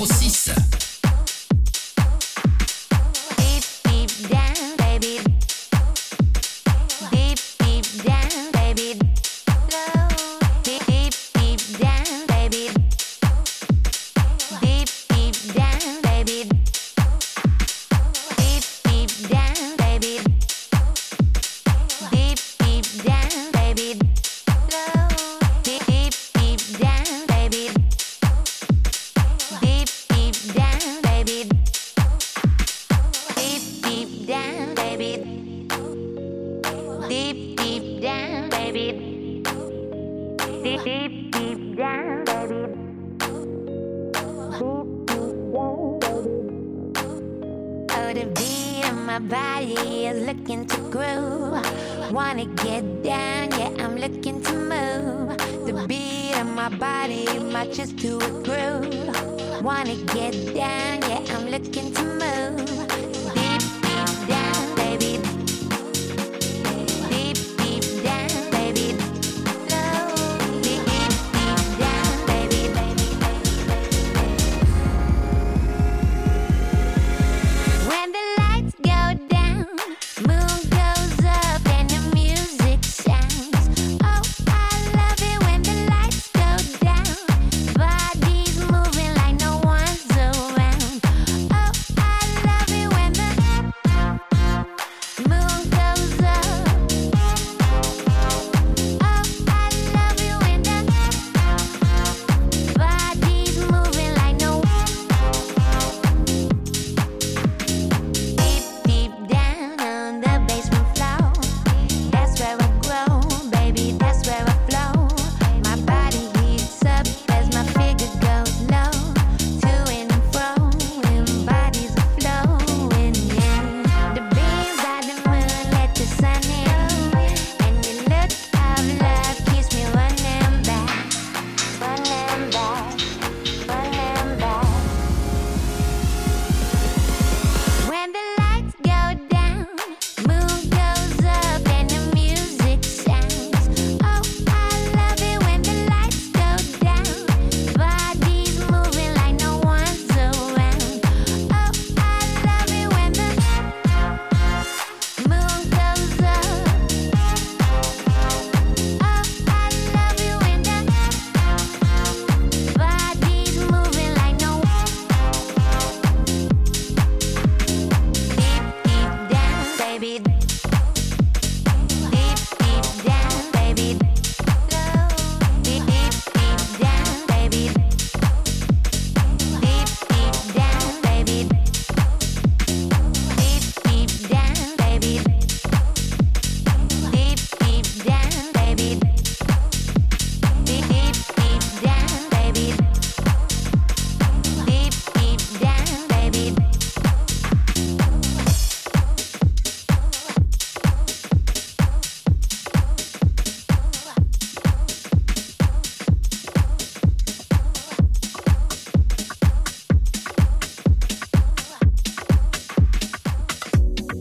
Speaker 15: 06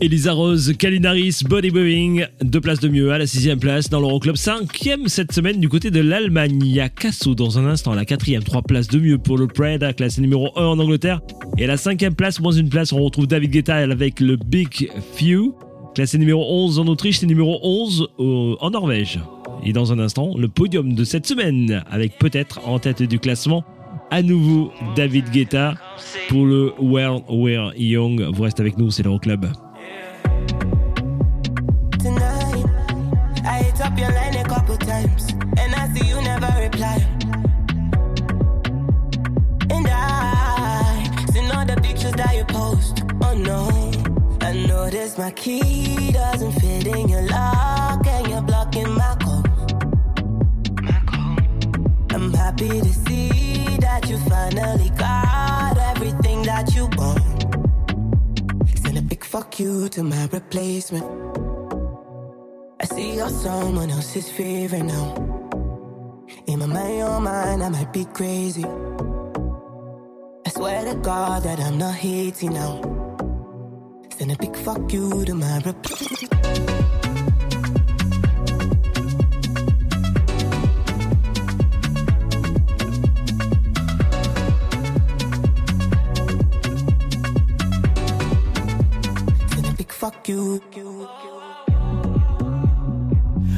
Speaker 2: Elisa Rose, Kalinaris, Body Moving, deux places de mieux à la sixième place dans l'Euroclub, cinquième cette semaine du côté de l'Allemagne. Il dans un instant, la quatrième, trois places de mieux pour le Prada, classé numéro 1 en Angleterre. Et à la cinquième place, moins une place, on retrouve David Guetta avec le Big Few, classé numéro 11 en Autriche, c'est numéro 11 au- en Norvège. Et dans un instant, le podium de cette semaine, avec peut-être en tête du classement à nouveau David Guetta pour le World We're Young. Vous restez avec nous, c'est l'Euroclub.
Speaker 14: Oh no, I noticed my key doesn't fit in your lock, and you're blocking my call. I'm happy to see that you finally got everything that you want. Send a big fuck you to my replacement. I see you're someone else's favorite now. In my mind, your mind, I might be crazy. I swear to God that I'm not hating now. Send a big fuck you to my rep. Big fuck you.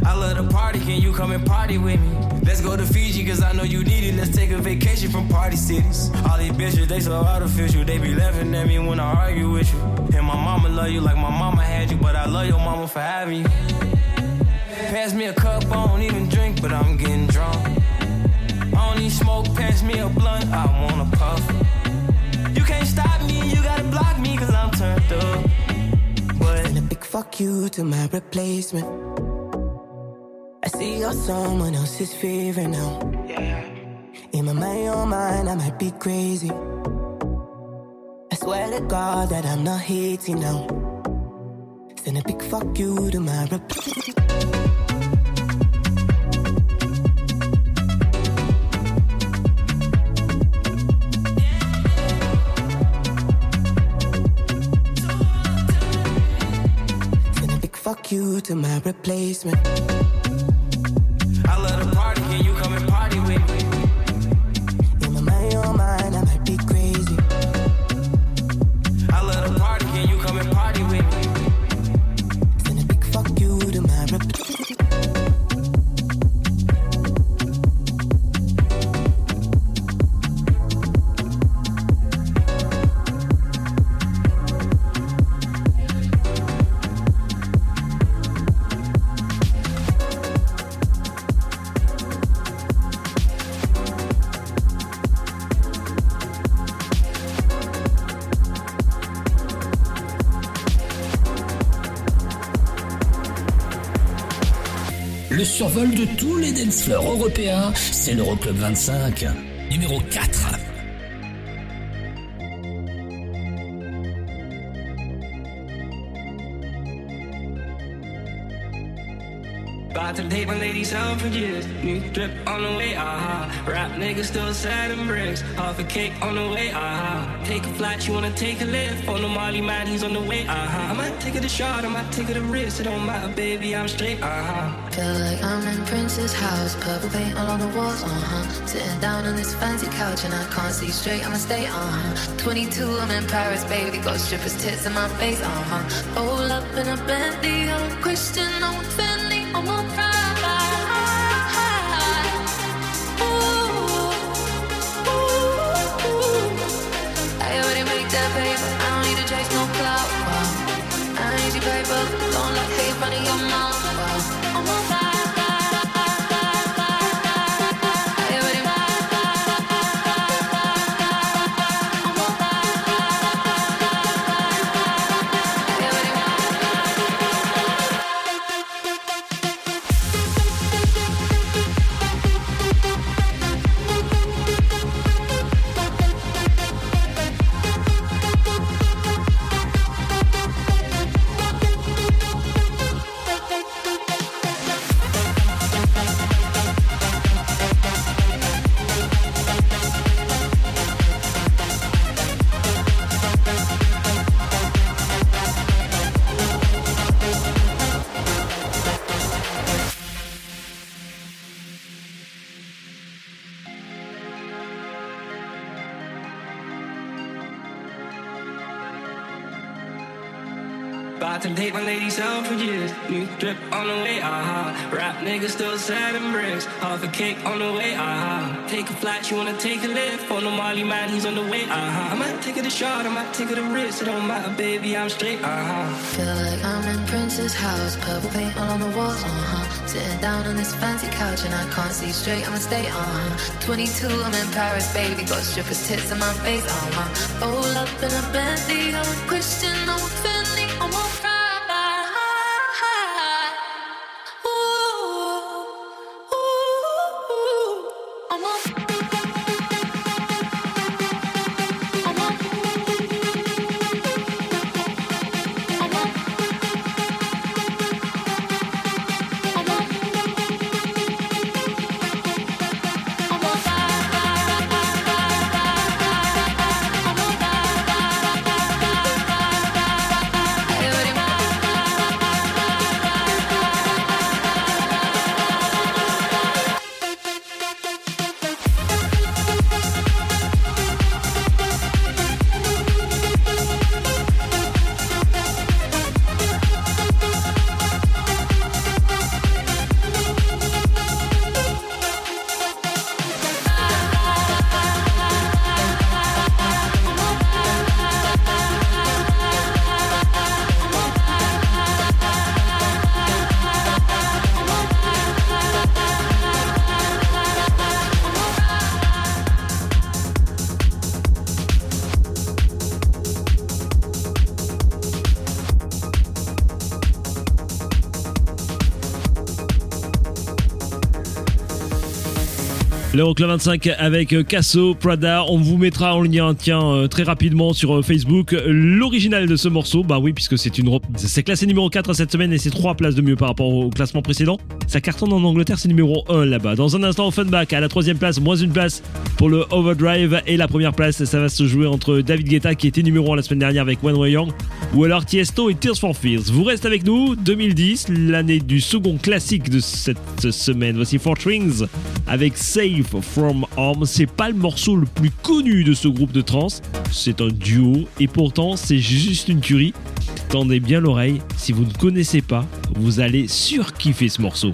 Speaker 11: I love to party, can you come and party with me? Let's go to Fiji, cause I know you need it. Let's take a vacation from party cities. All these bitches, they so artificial. They be laughing at me when I argue with you. And my mama love you like my mama had you, but I love your mama for having you. Pass me a cup, I don't even drink, but I'm getting drunk. I don't smoke, pass me a blunt, I wanna puff. You can't stop me, you gotta block me, cause I'm turned up.
Speaker 14: Send a big fuck you to my replacement. I see you're someone else's favorite now. In my mind, your mind, I might be crazy. I swear to God that I'm not hating now. Send a big fuck you to my replacement. Send a big fuck you to my replacement.
Speaker 3: Survol de tous les dance floors européens, c'est l'Euroclub 25, numéro 4.
Speaker 16: About to date my ladies for years. New drip on the way, aha. Rap niggas still and bricks. Half a cake on the way, aha. Take a flight, you wanna take a lift? On the Molly man, he's on the way, aha. I might take it a shot, I might take it a risk. It don't matter, baby, I'm straight, aha.
Speaker 4: Feel like I'm in Prince's house, purple paint all on the walls, uh huh. Sitting down on this fancy couch and I can't see straight, I'ma stay, uh huh. 22, I'm in Paris, baby, got strippers' tits in my face, uh huh. Roll up in a Bentley, I'm a Christian, I'm a I'm.
Speaker 16: Niggas still and bricks. Half a cake on the way, aha. Take a flight, you wanna take a lift. On the Molly man, he's on the way, ah. aha. I might take it a shot, I might take it a risk. It don't matter, baby, I'm straight, aha.
Speaker 4: Feel like I'm in Prince's house, purple paint all on the walls, uh huh. Sitting down on this fancy couch and I can't see straight, I'ma stay, uh huh. 22, I'm in Paris, baby, got strippers' tits in my face, uh huh. Roll up in a Bentley, I'm Christian, I'm
Speaker 2: L'Euroclub 25 avec euh, Casso, Prada. On vous mettra en lien tiens, euh, très rapidement sur euh, Facebook l'original de ce morceau. Bah oui, puisque c'est une. C'est classé numéro 4 cette semaine et c'est 3 places de mieux par rapport au classement précédent. Ça cartonne en Angleterre, c'est numéro 1 là-bas. Dans un instant, Funback à la troisième place, moins une place pour le Overdrive. Et la première place, ça va se jouer entre David Guetta qui était numéro 1 la semaine dernière avec One Way Young ou alors Tiesto et Tears for Fears. Vous restez avec nous, 2010, l'année du second classique de cette semaine. Voici Four Strings avec Safe from Home. C'est pas le morceau le plus connu de ce groupe de trance, c'est un duo et pourtant c'est juste une tuerie. Tendez bien l'oreille, si vous ne connaissez pas, vous allez surkiffer ce morceau.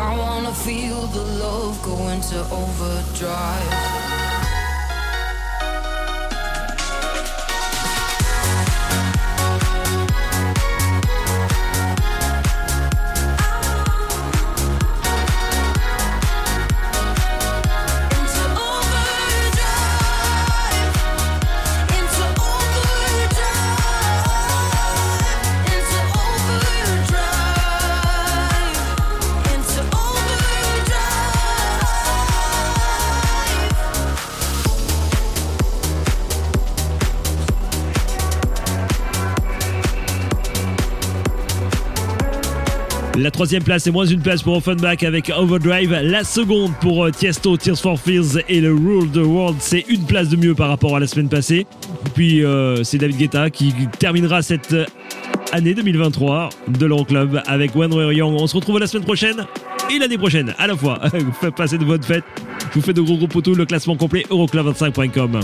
Speaker 15: I
Speaker 4: wanna feel the love go into overdrive.
Speaker 2: Troisième place et moins une place pour Offenbach avec Overdrive. La seconde pour euh, Tiesto, Tears for Fears et le Rule the World. C'est une place de mieux par rapport à la semaine passée. Puis euh, c'est David Guetta qui terminera cette euh, année 2023 de l'Euroclub avec One On se retrouve la semaine prochaine et l'année prochaine à la fois. Vous faites passer de bonnes fêtes. Je vous fais de gros gros potous. Le classement complet euroclub25.com.